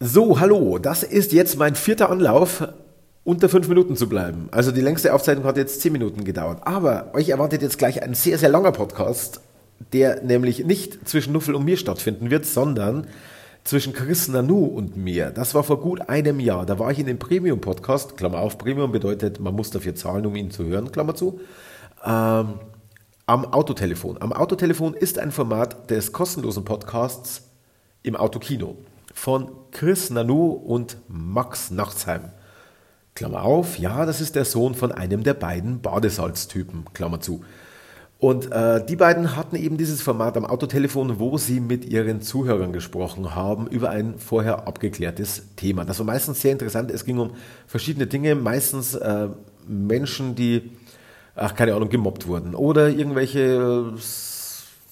So, hallo, das ist jetzt mein vierter Anlauf, unter fünf Minuten zu bleiben. Also die längste Aufzeichnung hat jetzt zehn Minuten gedauert. Aber euch erwartet jetzt gleich ein sehr, sehr langer Podcast, der nämlich nicht zwischen Nuffel und mir stattfinden wird, sondern zwischen Chris Nanu und mir. Das war vor gut einem Jahr. Da war ich in dem Premium-Podcast, Klammer auf, Premium bedeutet, man muss dafür zahlen, um ihn zu hören, Klammer zu, ähm, am Autotelefon. Am Autotelefon ist ein Format des kostenlosen Podcasts im Autokino von Chris Nanu und Max Nachtsheim. Klammer auf, ja, das ist der Sohn von einem der beiden Badesalztypen, Klammer zu. Und äh, die beiden hatten eben dieses Format am Autotelefon, wo sie mit ihren Zuhörern gesprochen haben über ein vorher abgeklärtes Thema. Das war meistens sehr interessant. Es ging um verschiedene Dinge, meistens äh, Menschen, die, ach keine Ahnung, gemobbt wurden oder irgendwelche äh,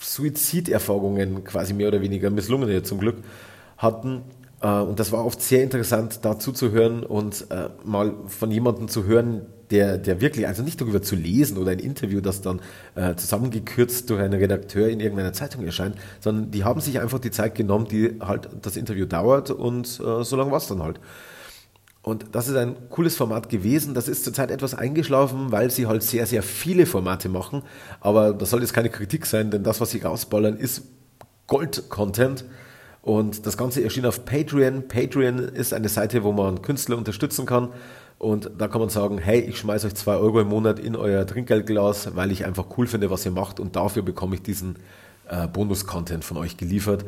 Suiziderfahrungen quasi mehr oder weniger misslungene zum Glück hatten. Äh, und das war oft sehr interessant, dazu zu hören und äh, mal von jemandem zu hören, der, der wirklich, also nicht darüber zu lesen oder ein Interview, das dann äh, zusammengekürzt durch einen Redakteur in irgendeiner Zeitung erscheint, sondern die haben sich einfach die Zeit genommen, die halt das Interview dauert und äh, so lange war es dann halt. Und das ist ein cooles Format gewesen. Das ist zurzeit etwas eingeschlafen, weil sie halt sehr, sehr viele Formate machen. Aber das soll jetzt keine Kritik sein, denn das, was sie rausballern, ist Gold-Content. Und das Ganze erschien auf Patreon. Patreon ist eine Seite, wo man Künstler unterstützen kann. Und da kann man sagen, hey, ich schmeiße euch zwei Euro im Monat in euer Trinkgeldglas, weil ich einfach cool finde, was ihr macht. Und dafür bekomme ich diesen äh, Bonus-Content von euch geliefert.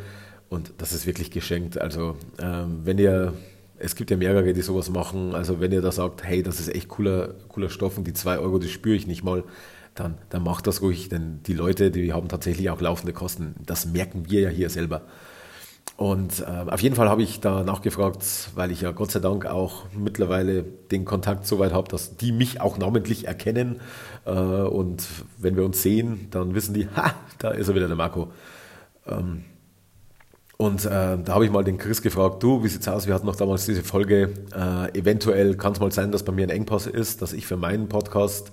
Und das ist wirklich geschenkt. Also ähm, wenn ihr, es gibt ja mehrere, die sowas machen. Also wenn ihr da sagt, hey, das ist echt cooler, cooler Stoff und die zwei Euro, die spüre ich nicht mal, dann, dann macht das ruhig. Denn die Leute, die haben tatsächlich auch laufende Kosten. Das merken wir ja hier selber. Und äh, auf jeden Fall habe ich da nachgefragt, weil ich ja Gott sei Dank auch mittlerweile den Kontakt so weit habe, dass die mich auch namentlich erkennen. Äh, und wenn wir uns sehen, dann wissen die, ha, da ist er wieder der Marco. Ähm, und äh, da habe ich mal den Chris gefragt, du, wie sieht's aus? Wir hatten noch damals diese Folge, äh, eventuell kann es mal sein, dass bei mir ein Engpass ist, dass ich für meinen Podcast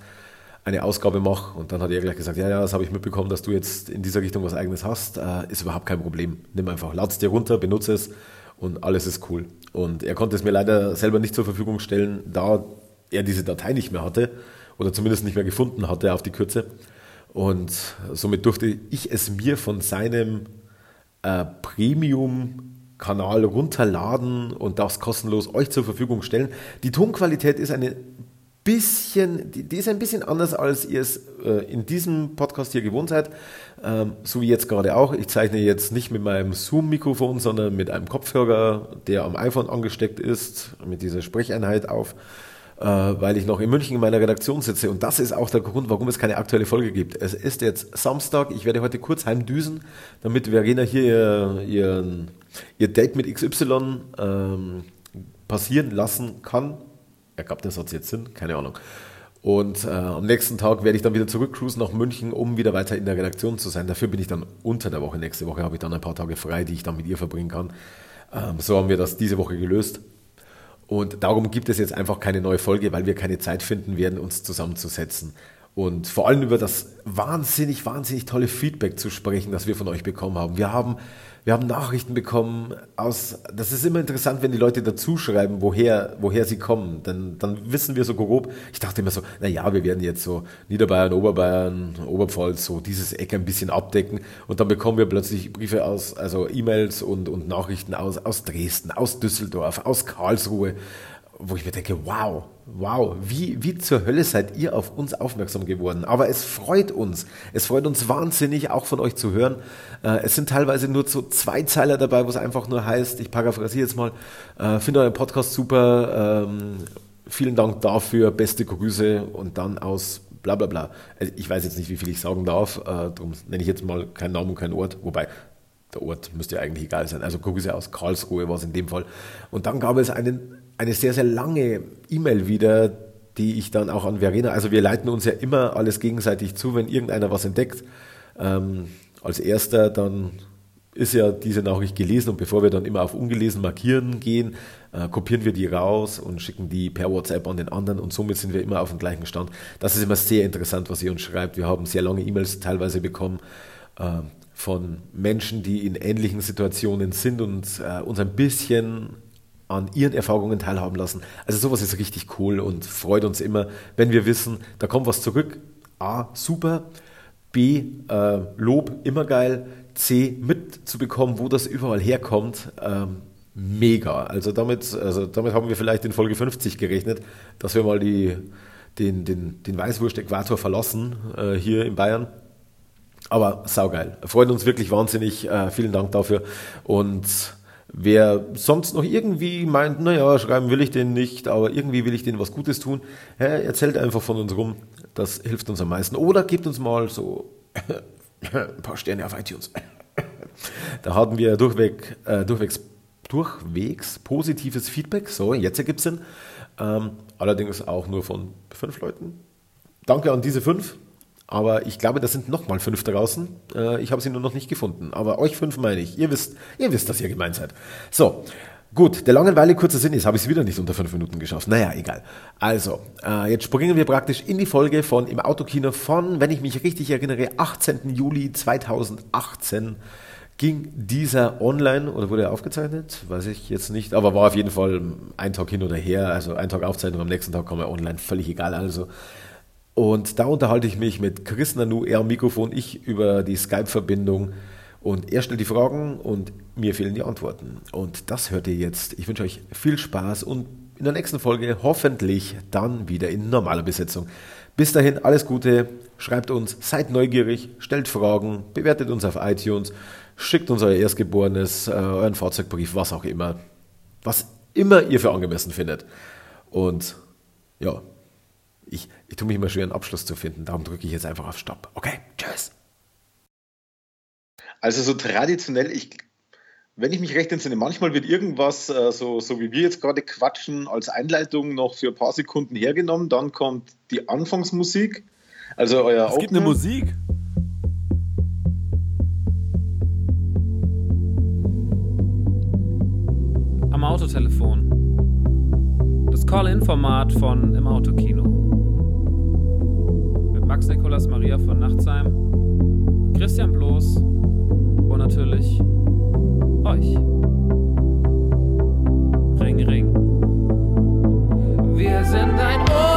eine Ausgabe mache. Und dann hat er gleich gesagt, ja, ja, das habe ich mitbekommen, dass du jetzt in dieser Richtung was eigenes hast. Äh, ist überhaupt kein Problem. Nimm einfach, lad es dir runter, benutze es und alles ist cool. Und er konnte es mir leider selber nicht zur Verfügung stellen, da er diese Datei nicht mehr hatte oder zumindest nicht mehr gefunden hatte auf die Kürze. Und somit durfte ich es mir von seinem äh, Premium Kanal runterladen und das kostenlos euch zur Verfügung stellen. Die Tonqualität ist eine bisschen, die, die, ist ein bisschen anders, als ihr es äh, in diesem Podcast hier gewohnt seid. Ähm, so wie jetzt gerade auch. Ich zeichne jetzt nicht mit meinem Zoom-Mikrofon, sondern mit einem Kopfhörer, der am iPhone angesteckt ist, mit dieser Sprecheinheit auf, äh, weil ich noch in München in meiner Redaktion sitze. Und das ist auch der Grund, warum es keine aktuelle Folge gibt. Es ist jetzt Samstag. Ich werde heute kurz heimdüsen, damit Verena hier ihr, ihr, ihr Date mit XY ähm, passieren lassen kann ergab der Satz jetzt Sinn? Keine Ahnung. Und äh, am nächsten Tag werde ich dann wieder zurückcruisen nach München, um wieder weiter in der Redaktion zu sein. Dafür bin ich dann unter der Woche. Nächste Woche habe ich dann ein paar Tage frei, die ich dann mit ihr verbringen kann. Ähm, so haben wir das diese Woche gelöst. Und darum gibt es jetzt einfach keine neue Folge, weil wir keine Zeit finden werden, uns zusammenzusetzen. Und vor allem über das wahnsinnig, wahnsinnig tolle Feedback zu sprechen, das wir von euch bekommen haben. Wir haben wir haben Nachrichten bekommen aus, das ist immer interessant, wenn die Leute dazu schreiben, woher, woher sie kommen. Dann, dann wissen wir so grob. Ich dachte immer so, na ja, wir werden jetzt so Niederbayern, Oberbayern, Oberpfalz, so dieses Eck ein bisschen abdecken. Und dann bekommen wir plötzlich Briefe aus, also E-Mails und, und Nachrichten aus, aus Dresden, aus Düsseldorf, aus Karlsruhe, wo ich mir denke, wow, wow, wie, wie zur Hölle seid ihr auf uns aufmerksam geworden? Aber es freut uns. Es freut uns wahnsinnig, auch von euch zu hören. Äh, es sind teilweise nur so zwei Zeiler dabei, wo es einfach nur heißt, ich paraphrasiere jetzt mal, äh, finde euren Podcast super, ähm, vielen Dank dafür, beste Grüße und dann aus bla bla bla. Also ich weiß jetzt nicht, wie viel ich sagen darf, äh, darum nenne ich jetzt mal keinen Namen und keinen Ort, wobei der Ort müsste ja eigentlich egal sein. Also Grüße aus Karlsruhe war es in dem Fall. Und dann gab es einen eine sehr, sehr lange E-Mail wieder, die ich dann auch an Verena, also wir leiten uns ja immer alles gegenseitig zu, wenn irgendeiner was entdeckt. Ähm, als erster dann ist ja diese Nachricht gelesen und bevor wir dann immer auf ungelesen markieren gehen, äh, kopieren wir die raus und schicken die per WhatsApp an den anderen und somit sind wir immer auf dem gleichen Stand. Das ist immer sehr interessant, was ihr uns schreibt. Wir haben sehr lange E-Mails teilweise bekommen äh, von Menschen, die in ähnlichen Situationen sind und äh, uns ein bisschen an ihren Erfahrungen teilhaben lassen. Also sowas ist richtig cool und freut uns immer, wenn wir wissen, da kommt was zurück. A, super. B, äh, Lob, immer geil. C, mitzubekommen, wo das überall herkommt. Ähm, mega. Also damit, also damit haben wir vielleicht in Folge 50 gerechnet, dass wir mal die, den, den, den Weißwurst-Äquator verlassen äh, hier in Bayern. Aber saugeil. Freut uns wirklich wahnsinnig. Äh, vielen Dank dafür. Und wer sonst noch irgendwie meint, naja, schreiben will ich den nicht, aber irgendwie will ich denen was Gutes tun, erzählt einfach von uns rum. Das hilft uns am meisten. Oder gebt uns mal so ein paar Sterne auf iTunes. Da hatten wir durchweg, äh, durchwegs, durchwegs positives Feedback. So, jetzt ergibt es Sinn. Ähm, allerdings auch nur von fünf Leuten. Danke an diese fünf. Aber ich glaube, da sind noch mal fünf draußen. Äh, ich habe sie nur noch nicht gefunden. Aber euch fünf meine ich. Ihr wisst, ihr wisst, dass ihr gemeint seid. So. Gut, der Langeweile kurzer Sinn ist, habe ich es wieder nicht unter fünf Minuten geschafft. Naja, egal. Also, äh, jetzt springen wir praktisch in die Folge von im Autokino von, wenn ich mich richtig erinnere, 18. Juli 2018 ging dieser online oder wurde er aufgezeichnet? Weiß ich jetzt nicht, aber war auf jeden Fall ein Tag hin oder her, also ein Tag Aufzeichnung, am nächsten Tag kam er online, völlig egal. Also und da unterhalte ich mich mit Chris Nanu, er am Mikrofon, ich über die Skype-Verbindung. Und er stellt die Fragen und mir fehlen die Antworten. Und das hört ihr jetzt. Ich wünsche euch viel Spaß und in der nächsten Folge hoffentlich dann wieder in normaler Besetzung. Bis dahin alles Gute, schreibt uns, seid neugierig, stellt Fragen, bewertet uns auf iTunes, schickt uns euer Erstgeborenes, äh, euren Fahrzeugbrief, was auch immer. Was immer ihr für angemessen findet. Und ja, ich, ich tue mich immer schwer, einen Abschluss zu finden. Darum drücke ich jetzt einfach auf Stopp. Okay, tschüss. Also so traditionell, ich, wenn ich mich recht entsinne, manchmal wird irgendwas, äh, so, so wie wir jetzt gerade quatschen, als Einleitung noch für ein paar Sekunden hergenommen. Dann kommt die Anfangsmusik. Also euer Es gibt eine Musik. Am Autotelefon. Das Call-In-Format von Im Autokino. Max Nikolas Maria von Nachtsheim, Christian Bloß und natürlich euch. Ring, ring. Wir sind ein Ohr,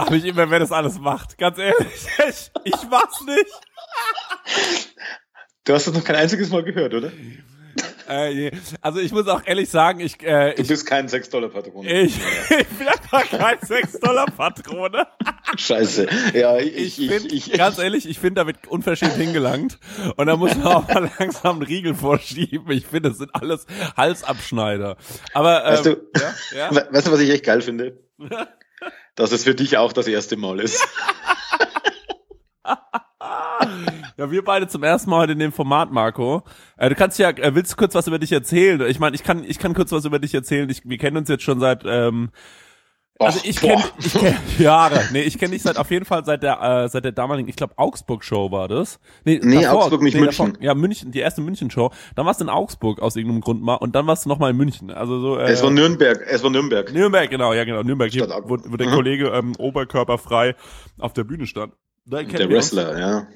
frage mich immer, wer das alles macht. Ganz ehrlich, ich, ich mach's nicht. Du hast das noch kein einziges Mal gehört, oder? Äh, also ich muss auch ehrlich sagen, ich, äh, Du ich, bist kein 6-Dollar-Patron. ich, ich bin einfach kein 6-Dollar-Patrone. Scheiße. Ja, ich, Ich, ich, finde, ich, ganz ehrlich, ich finde, da wird unverschämt hingelangt. Und da muss man auch mal langsam einen Riegel vorschieben. Ich finde, das sind alles Halsabschneider. Aber, ähm, Weißt du, ja, ja. We- weißt du, was ich echt geil finde? Dass es für dich auch das erste Mal ist. Ja, wir beide zum ersten Mal heute in dem Format, Marco. Äh, du kannst ja, äh, willst du kurz was über dich erzählen? Ich meine, ich kann, ich kann kurz was über dich erzählen. Ich, wir kennen uns jetzt schon seit, ähm, also ich kenne, ich kenne Jahre. Nee, ich kenne dich seit auf jeden Fall seit der, äh, seit der damaligen, ich glaube Augsburg Show war das. Nee, Augsburg, nicht München. ja, München, die erste München Show. Dann warst du in Augsburg aus irgendeinem Grund mal und dann warst du noch mal in München. Also so. Äh, Es war Nürnberg. Es war Nürnberg. Nürnberg, genau, ja genau, Nürnberg, hier, wo, wo der Mhm. Kollege ähm, oberkörperfrei auf der Bühne stand. Der wir uns. Wrestler, ja.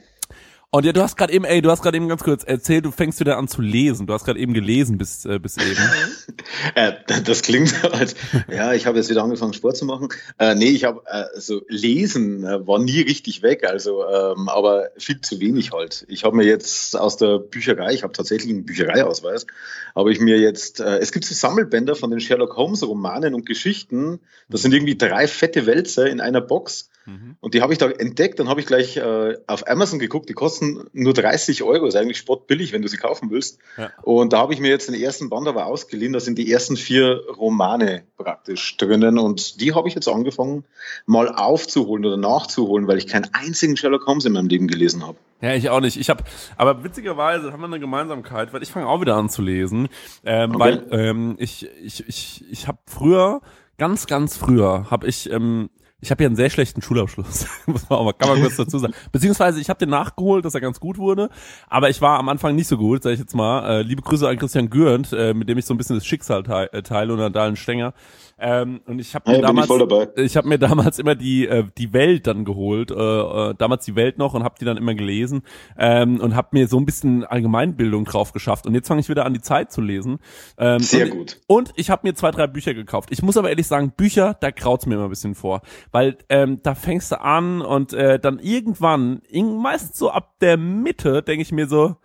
Und ja, du hast gerade eben, ey, du hast gerade eben ganz kurz erzählt, du fängst wieder an zu lesen. Du hast gerade eben gelesen bis, äh, bis eben. Äh, das klingt so, als, ja, ich habe jetzt wieder angefangen, Sport zu machen. Äh, nee, ich habe, äh, also lesen äh, war nie richtig weg, also, ähm, aber viel zu wenig halt. Ich habe mir jetzt aus der Bücherei, ich habe tatsächlich einen Büchereiausweis, habe ich mir jetzt, äh, es gibt so Sammelbänder von den Sherlock Holmes Romanen und Geschichten. Das sind irgendwie drei fette Wälzer in einer Box. Mhm. Und die habe ich da entdeckt, dann habe ich gleich äh, auf Amazon geguckt, die kosten nur 30 Euro, ist eigentlich spottbillig, wenn du sie kaufen willst. Ja. Und da habe ich mir jetzt den ersten Band aber ausgeliehen, da sind die ersten vier Romane praktisch drinnen und die habe ich jetzt angefangen mal aufzuholen oder nachzuholen, weil ich keinen einzigen Sherlock Holmes in meinem Leben gelesen habe. Ja, ich auch nicht. Ich habe, aber witzigerweise haben wir eine Gemeinsamkeit, weil ich fange auch wieder an zu lesen, ähm, Okay. weil ähm, ich ich ich ich habe früher ganz ganz früher habe ich ähm, ich habe ja einen sehr schlechten Schulabschluss, muss man auch mal, kann man kurz dazu sagen. Beziehungsweise ich habe den nachgeholt, dass er ganz gut wurde, aber ich war am Anfang nicht so gut, sage ich jetzt mal. Äh, liebe Grüße an Christian Gürnt, äh, mit dem ich so ein bisschen das Schicksal teile, äh, teile und an Dahlen Stenger. Ähm, und ich habe Ja, mir ich damals, dabei. ich habe mir damals immer die äh, die Welt dann geholt, äh, äh, damals die Welt noch und habe die dann immer gelesen ähm, und habe mir so ein bisschen Allgemeinbildung drauf geschafft. Und jetzt fange ich wieder an die Zeit zu lesen. Ähm, Sehr und, gut. Und ich habe mir zwei drei Bücher gekauft. Ich muss aber ehrlich sagen, Bücher, da kraut's mir immer ein bisschen vor, weil ähm, da fängst du an und äh, dann irgendwann, meistens so ab der Mitte, denke ich mir so.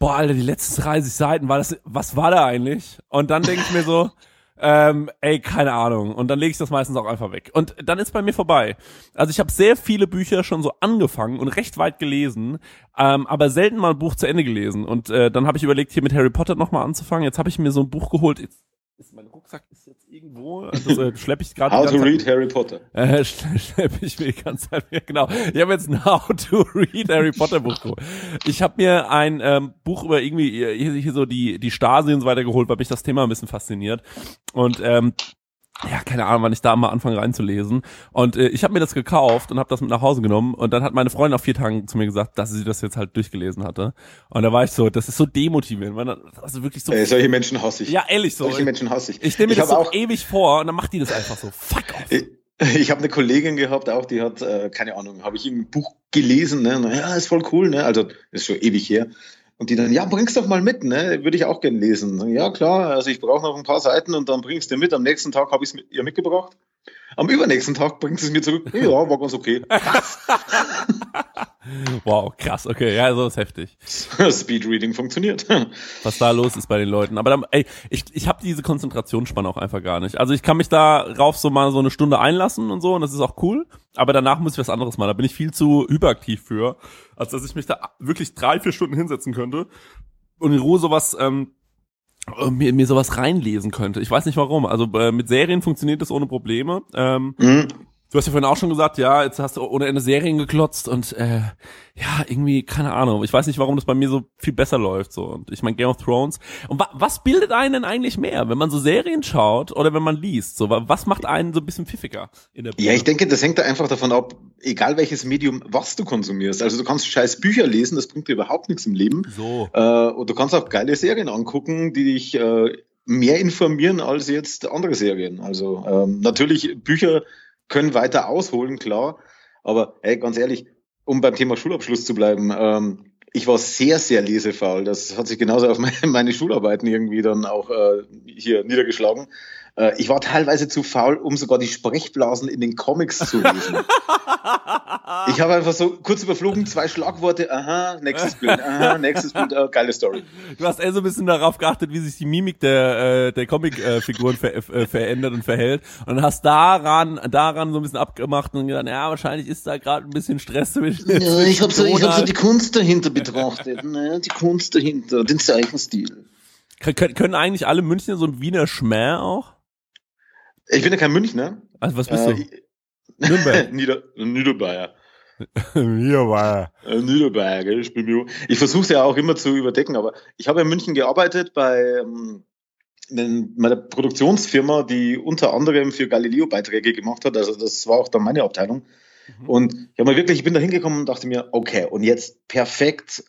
Boah, Alter, die letzten 30 Seiten, war das, was war da eigentlich? Und dann denke ich mir so, ähm, ey, keine Ahnung. Und dann lege ich das meistens auch einfach weg. Und dann ist bei mir vorbei. Also ich habe sehr viele Bücher schon so angefangen und recht weit gelesen, ähm, aber selten mal ein Buch zu Ende gelesen. Und äh, dann habe ich überlegt, hier mit Harry Potter nochmal anzufangen. Jetzt habe ich mir so ein Buch geholt. Jetzt ist mein Rucksack ist jetzt irgendwo. Das äh, schleppe ich gerade. How die to read Harry Potter. äh, schleppe schlepp ich mir die ganze Zeit mehr, genau. Ich habe jetzt ein How to Read Harry Potter Buch geholt. Ich habe mir ein ähm, Buch über irgendwie hier, hier so die die Stasi und so weiter geholt, weil mich das Thema ein bisschen fasziniert. Und ähm, ja, keine Ahnung, wann ich da mal anfange reinzulesen. Und äh, ich habe mir das gekauft und habe das mit nach Hause genommen. Und dann hat meine Freundin nach vier Tagen zu mir gesagt, dass sie das jetzt halt durchgelesen hatte. Und da war ich so, das ist so demotivierend, weil dann, also wirklich so. Ey, solche Menschen hasse ich. ja, ehrlich so. Solche Menschen hasse ich. Ich stelle mir ich das so auch, ewig vor und dann macht die das einfach so. Fuck off. ich, ich habe eine Kollegin gehabt, auch die hat, äh, keine Ahnung, habe ich ein Buch gelesen, ne? Ja, ist voll cool, ne? Also ist schon ewig her. Und die dann, ja, bring's doch mal mit, ne? Würde ich auch gern lesen. Ja, klar, also ich brauche noch ein paar Seiten und dann bringst du mit. Am nächsten Tag habe ich es mit ihr mitgebracht. Am übernächsten Tag bringt es mir zurück. Ja, war ganz okay. Wow, krass, okay, ja, so ist heftig. Speedreading funktioniert. was da los ist bei den Leuten. Aber dann, ey, ich, ich habe diese Konzentrationsspanne auch einfach gar nicht. Also ich kann mich darauf so mal so eine Stunde einlassen und so und das ist auch cool. Aber danach muss ich was anderes machen. Da bin ich viel zu hyperaktiv für, als dass ich mich da wirklich drei, vier Stunden hinsetzen könnte und in Ruhe sowas ähm, äh, mir, mir sowas reinlesen könnte. Ich weiß nicht warum. Also äh, mit Serien funktioniert das ohne Probleme. Ähm, Mhm. Du hast ja vorhin auch schon gesagt, ja, jetzt hast du ohne Ende Serien geklotzt und äh, ja, irgendwie, keine Ahnung. Ich weiß nicht, warum das bei mir so viel besser läuft. so Und ich meine, Game of Thrones. Und wa was bildet einen denn eigentlich mehr, wenn man so Serien schaut oder wenn man liest? So, wa- was macht einen so ein bisschen pfiffiger in der Ja, ich denke, das hängt da einfach davon ab, egal welches Medium, was du konsumierst. Also du kannst scheiß Bücher lesen, das bringt dir überhaupt nichts im Leben. So. Äh, und du kannst auch geile Serien angucken, die dich äh, mehr informieren als jetzt andere Serien. Also ähm, natürlich, Bücher können weiter ausholen, klar. Aber hey, ganz ehrlich, um beim Thema Schulabschluss zu bleiben, ähm, ich war sehr, sehr lesefaul. Das hat sich genauso auf meine, meine Schularbeiten irgendwie dann auch äh, hier niedergeschlagen. Äh, ich war teilweise zu faul, um sogar die Sprechblasen in den Comics zu lesen. Ich habe einfach so kurz überflogen, zwei Schlagworte, aha, nächstes Bild, aha, nächstes Bild, äh, geile Story. Du hast eher so ein bisschen darauf geachtet, wie sich die Mimik der, äh, der Comic-Figuren ver äh, verändert und verhält. Und hast daran, daran so ein bisschen abgemacht und gedacht, ja, wahrscheinlich ist da gerade ein bisschen Stress zwischen. Ja, ich habe so, ich hab so die Kunst dahinter betrachtet, ne? die Kunst dahinter, den Zeichenstil. Können, können eigentlich alle Münchner so ein Wiener Schmäh auch? Ich bin ja kein Münchner. Also was bist Äh, du? Nürnberg. Nieder Niederbayer. War. Äh, Niederbayer, gell? Ich, ich versuche es ja auch immer zu überdecken, aber ich habe in München gearbeitet bei ähm, in meiner Produktionsfirma, die unter anderem für Galileo Beiträge gemacht hat. Also das war auch dann meine Abteilung. Mhm. Und ich habe mir wirklich, ich bin da hingekommen und dachte mir, okay, und jetzt perfekt.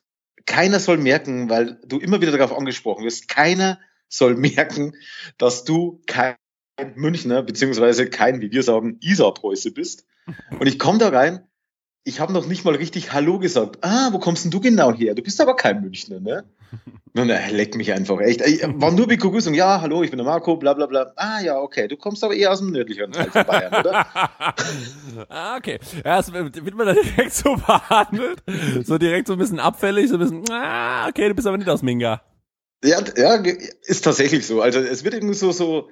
Keiner soll merken, weil du immer wieder darauf angesprochen wirst, keiner soll merken, dass du kein Münchner, beziehungsweise kein, wie wir sagen, Isar-Preuße bist. Und ich komme da rein, ich habe noch nicht mal richtig Hallo gesagt. Ah, wo kommst denn du genau her? Du bist aber kein Münchner, ne? Und er leckt mich einfach echt. Ey, War nur Begrüßung. Ja, hallo, ich bin der Marco, bla bla bla. Ah ja, okay. Du kommst aber eher aus dem nördlicheren Teil von Bayern, oder? ah, okay. Ja, wird wird man da direkt so behandelt. So direkt so ein bisschen abfällig, so ein bisschen, ah, okay, du bist aber nicht aus Minga. Ja, ja, ist tatsächlich so. Also es wird irgendwie so, so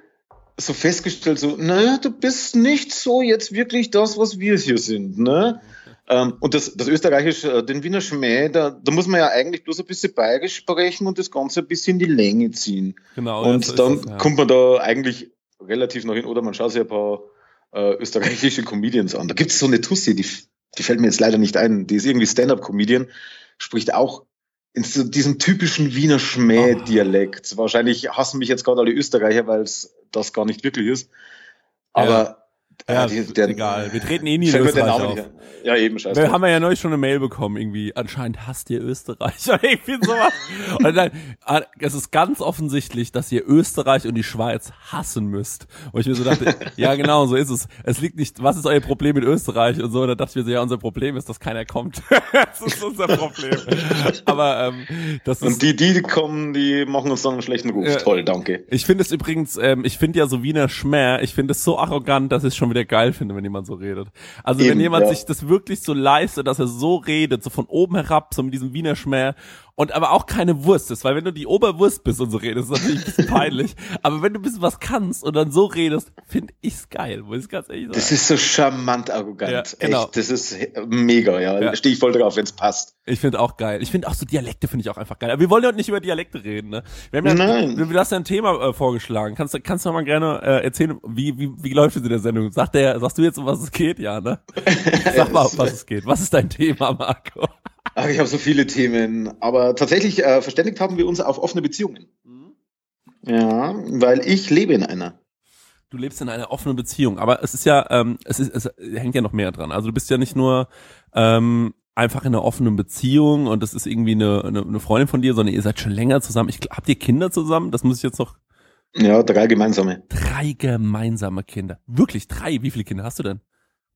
so festgestellt, so, naja, du bist nicht so jetzt wirklich das, was wir hier sind, ne? Ähm, und das, das Österreichische, äh, den Wiener Schmäh, da, da muss man ja eigentlich bloß ein bisschen bayerisch sprechen und das Ganze ein bisschen in die Länge ziehen. Genau. Und so ist dann es, ja. kommt man da eigentlich relativ noch hin, oder man schaut sich ein paar äh, österreichische Comedians an. Da gibt es so eine Tussi, die, die fällt mir jetzt leider nicht ein, die ist irgendwie Stand-Up-Comedian, spricht auch in so diesem typischen Wiener Schmäh-Dialekt. Wahrscheinlich hassen mich jetzt gerade alle Österreicher, weil es das gar nicht wirklich ist. Aber Ja, äh, die- der- egal. Wir treten eh nie in Österreich auf. Ja, eben, scheiße. Wir haben ja neulich schon eine Mail bekommen, irgendwie, anscheinend hasst ihr Österreich. Ich finde sowas. Und dann, ah, es ist ganz offensichtlich, dass ihr Österreich und die Schweiz hassen müsst. Und ich mir so dachte, ja genau, so ist es. Es liegt nicht, was ist euer Problem mit Österreich und so. Und dann dachte ich mir so, ja, unser Problem ist, dass keiner kommt. das ist unser Problem. Aber ähm, das ist Und die, die kommen, die machen uns dann einen schlechten Ruf. Ja. Toll, danke. Ich finde es übrigens, ähm, ich finde ja so Wiener Schmäh, ich finde es so arrogant, dass ich es schon wieder geil finde, wenn jemand so redet. Also wenn Eben, jemand ja. sich das wirklich so leistet, dass er so redet, so von oben herab, so mit diesem Wiener Schmäh und aber auch keine Wurst ist, weil wenn du die Oberwurst bist und so redest, ist das natürlich ein bisschen peinlich. Aber wenn du ein bisschen was kannst und dann so redest, finde ich's geil, muss ich ganz ehrlich sagen. Das ist so charmant arrogant. Ja, genau. Echt, das ist mega, ja. Ja. Stehe ich voll drauf, wenn es passt. Ich finde auch geil. Ich finde auch so Dialekte finde ich auch einfach geil. Aber wir wollen ja heute nicht über Dialekte reden, ne? Wir haben ja, Nein. Du, du hast ja ein Thema äh, vorgeschlagen. Kannst du kannst du mal gerne äh, erzählen, wie, wie wie läuft es in der Sendung? Sagt der, sagst du jetzt, um was es geht, ja, ne? Sag mal, um was es geht. Was ist dein Thema, Marco? Ach, ich habe so viele Themen. Aber tatsächlich äh, verständigt haben wir uns auf offene Beziehungen. Ja, weil ich lebe in einer. Du lebst in einer offenen Beziehung, aber es ist ja, ähm, es ist, es hängt ja noch mehr dran. Also du bist ja nicht nur ähm, einfach in einer offenen Beziehung und das ist irgendwie eine, eine, eine Freundin von dir, sondern ihr seid schon länger zusammen. Ich, habt ihr Kinder zusammen? Das muss ich jetzt noch Ja, drei gemeinsame. Drei gemeinsame Kinder. Wirklich drei? Wie viele Kinder hast du denn?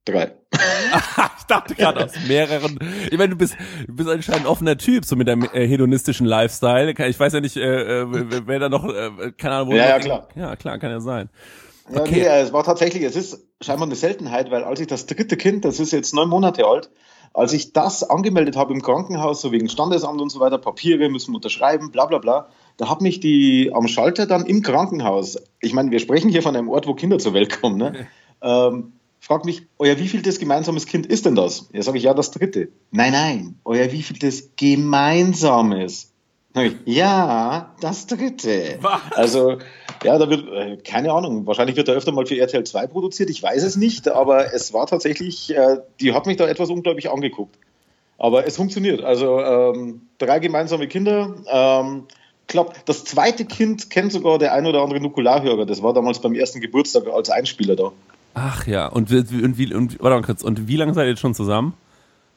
Drei. ich dachte gerade aus mehreren. Ich meine, du bist, du bist anscheinend ein offener Typ, so mit deinem äh, hedonistischen Lifestyle. Ich weiß ja nicht, äh, äh, wer- da noch, äh, keine Ahnung, wo Ja, ja, klar. Ja, klar, kann ja sein. Ja, Okay. nee, äh, es war tatsächlich, es ist scheinbar eine Seltenheit, weil als ich das dritte Kind, das ist jetzt neun Monate alt, als ich das angemeldet habe im Krankenhaus, so wegen Standesamt und so weiter, Papiere müssen unterschreiben, bla bla bla, da hat mich die am Schalter dann im Krankenhaus, ich meine, wir sprechen hier von einem Ort, wo Kinder zur Welt kommen, ne? ähm, fragt mich, euer wievieltes gemeinsames Kind ist denn das? Ja, sage ich, ja, das dritte. Nein, nein, euer wievieltes gemeinsames? Ich, ja, das dritte. Was? Also, ja, da wird, äh, keine Ahnung, wahrscheinlich wird er öfter mal für RTL 2 produziert, ich weiß es nicht, aber es war tatsächlich, äh, die hat mich da etwas unglaublich angeguckt. Aber es funktioniert. Also, ähm, drei gemeinsame Kinder, ähm, klappt. Das zweite Kind kennt sogar der ein oder andere Nukularhörer, das war damals beim ersten Geburtstag als Einspieler da. Ach ja, und, wie- und wie, und, warte mal kurz, und wie lange seid ihr jetzt schon zusammen?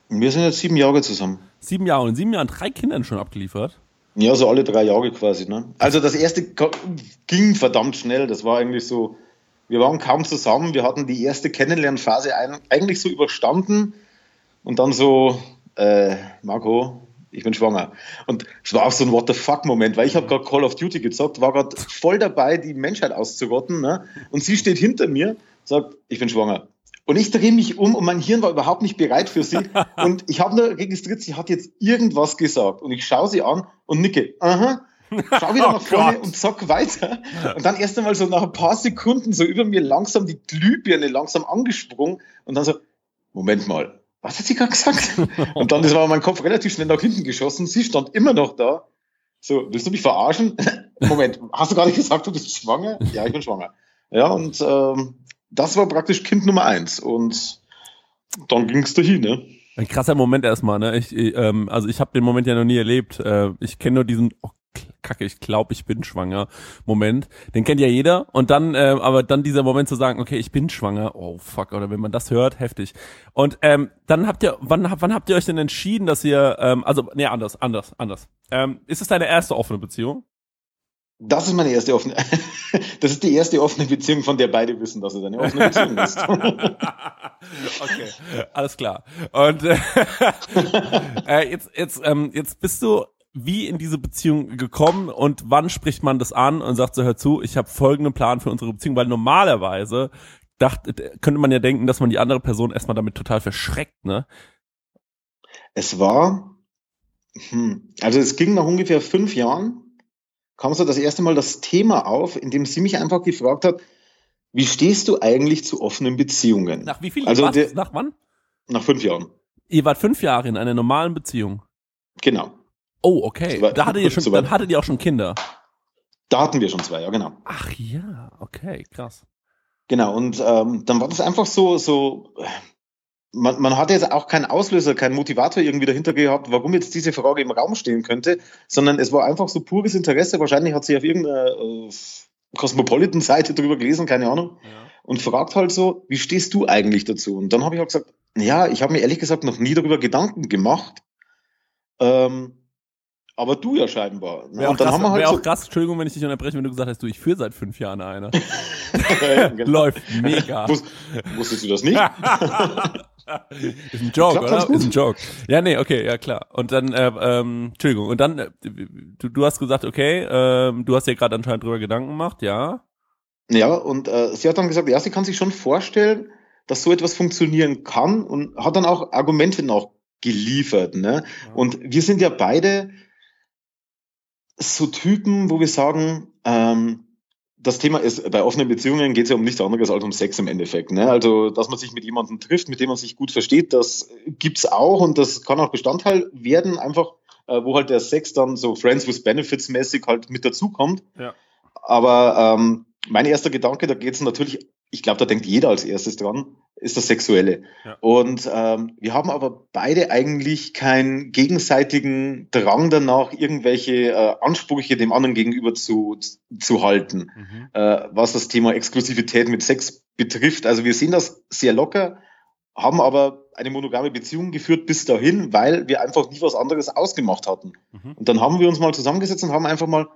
Wir sind jetzt sieben Jahre zusammen. Sieben Jahre und in sieben Jahren drei Kindern schon abgeliefert. Ja, so alle drei Jahre quasi. Ne? Also das erste ging verdammt schnell. Das war eigentlich so, wir waren kaum zusammen. Wir hatten die erste Kennenlernphase eigentlich so überstanden. Und dann so, äh, Marco, ich bin schwanger. Und es war auch so ein What the fuck-Moment, weil ich habe gerade Call of Duty gezockt, war gerade voll dabei, die Menschheit auszurotten. Ne? Und sie steht hinter mir, sagt, ich bin schwanger. Und ich drehe mich um und mein Hirn war überhaupt nicht bereit für sie. Und ich habe nur registriert, sie hat jetzt irgendwas gesagt. Und ich schaue sie an und nicke. Aha. Schau wieder Oh nach vorne Gott. und zock weiter. Und dann erst einmal so nach ein paar Sekunden so über mir langsam die Glühbirne langsam angesprungen und dann so, Moment mal, was hat sie gerade gesagt? Und dann ist aber mein Kopf relativ schnell nach hinten geschossen. Sie stand immer noch da. So, willst du mich verarschen? Moment, hast du gerade gesagt, du bist schwanger? Ja, ich bin schwanger. Ja, und ähm, das war praktisch Kind Nummer eins. Und dann ging es dahin, ne? Ein krasser Moment erstmal, ne? Ich, ich, ähm, also ich habe den Moment ja noch nie erlebt. Äh, ich kenne nur diesen, oh, Kacke, ich glaube, ich bin schwanger. Moment, den kennt ja jeder. Und dann, äh, aber dann dieser Moment zu sagen, okay, ich bin schwanger. Oh fuck, oder wenn man das hört, heftig. Und ähm, dann habt ihr, wann, wann habt ihr euch denn entschieden, dass ihr, ähm, also nee, anders, anders, anders. Ähm, ist es deine erste offene Beziehung? Das ist meine erste offene, das ist die erste offene Beziehung, von der beide wissen, dass es eine offene Beziehung ist. okay, alles klar. Und äh, äh, jetzt, jetzt, ähm, jetzt bist du wie in diese Beziehung gekommen und wann spricht man das an und sagt so, hör zu, ich habe folgenden Plan für unsere Beziehung, weil normalerweise dachte, könnte man ja denken, dass man die andere Person erstmal damit total verschreckt, ne? Es war, hm, also es ging nach ungefähr fünf Jahren, kam so das erste Mal das Thema auf, in dem sie mich einfach gefragt hat, wie stehst du eigentlich zu offenen Beziehungen? Nach wie viel? Also der- Nach wann? Nach fünf Jahren. Ihr wart fünf Jahre in einer normalen Beziehung. Genau. Oh, okay. Soweit- da hattet ihr schon, soweit. dann hattet ihr auch schon Kinder. Da hatten wir schon zwei, ja, genau. Ach ja, okay, krass. Genau, und ähm, dann war das einfach so, so, man, man hatte jetzt auch keinen Auslöser, keinen Motivator irgendwie dahinter gehabt, warum jetzt diese Frage im Raum stehen könnte, sondern es war einfach so pures Interesse. Wahrscheinlich hat sie auf irgendeiner äh, Cosmopolitan-Seite drüber gelesen, keine Ahnung, und fragt halt so, wie stehst du eigentlich dazu? Und dann habe ich auch gesagt, ja, ich habe mir ehrlich gesagt noch nie darüber Gedanken gemacht, ähm, aber du ja scheinbar. Wäre auch, und dann krass, haben wir halt so, auch krass, Entschuldigung, wenn ich dich unterbreche, wenn du gesagt hast, du, ich führe seit fünf Jahren eine. Genau. Läuft mega. Wus- Wusstest du das nicht? ist ein Joke, oder? Ist ein Joke. Ja, nee, okay, ja klar. Und dann, äh, ähm, Entschuldigung, und dann, äh, du, du hast gesagt, okay, ähm, du hast dir gerade anscheinend drüber Gedanken gemacht, ja. Ja, und äh, sie hat dann gesagt, ja, sie kann sich schon vorstellen, dass so etwas funktionieren kann und hat dann auch Argumente noch geliefert. Ne? Und wir sind ja beide so Typen, wo wir sagen, ähm, das Thema ist, bei offenen Beziehungen geht es ja um nichts anderes als um Sex im Endeffekt. Ne? Also, dass man sich mit jemandem trifft, mit dem man sich gut versteht, das gibt's auch und das kann auch Bestandteil werden, einfach, äh, wo halt der Sex dann so Friends with Benefits mäßig halt mit dazukommt. Ja. Aber ähm, mein erster Gedanke, da geht es natürlich, ich glaube, da denkt jeder als erstes dran, ist das Sexuelle. Ja. Und ähm, wir haben aber beide eigentlich keinen gegenseitigen Drang danach, irgendwelche äh, Ansprüche dem anderen gegenüber zu, zu halten, Mhm. äh, was das Thema Exklusivität mit Sex betrifft. Also wir sehen das sehr locker, haben aber eine monogame Beziehung geführt bis dahin, weil wir einfach nie was anderes ausgemacht hatten. Mhm. Und dann haben wir uns mal zusammengesetzt und haben einfach mal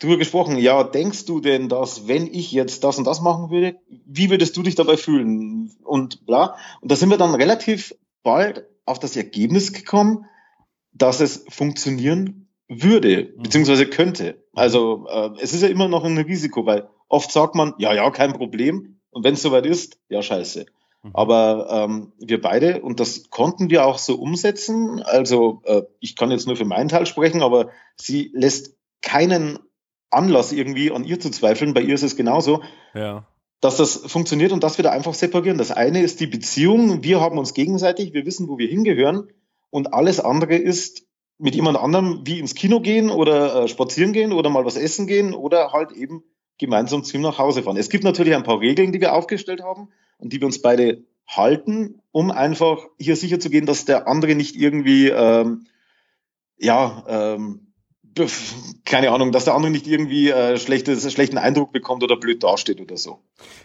drüber gesprochen. Ja, denkst du denn, dass wenn ich jetzt das und das machen würde, wie würdest du dich dabei fühlen? Und bla. Und da sind wir dann relativ bald auf das Ergebnis gekommen, dass es funktionieren würde, Mhm. beziehungsweise könnte. Also äh, es ist ja immer noch ein Risiko, weil oft sagt man, ja, ja, kein Problem. Und wenn es soweit ist, ja, scheiße. Mhm. Aber ähm, wir beide, und das konnten wir auch so umsetzen, also äh, ich kann jetzt nur für meinen Teil sprechen, aber sie lässt keinen Anlass irgendwie an ihr zu zweifeln, bei ihr ist es genauso, Ja. dass das funktioniert und dass wir da einfach separieren. Das eine ist die Beziehung, wir haben uns gegenseitig, wir wissen, wo wir hingehören und alles andere ist mit jemand anderem wie ins Kino gehen oder äh, spazieren gehen oder mal was essen gehen oder halt eben gemeinsam zu ihm nach Hause fahren. Es gibt natürlich ein paar Regeln, die wir aufgestellt haben und die wir uns beide halten, um einfach hier sicher zu gehen, dass der andere nicht irgendwie, ähm, ja, ähm, keine Ahnung, dass der andere nicht irgendwie äh, schlechtes, schlechten Eindruck bekommt oder blöd dasteht oder so.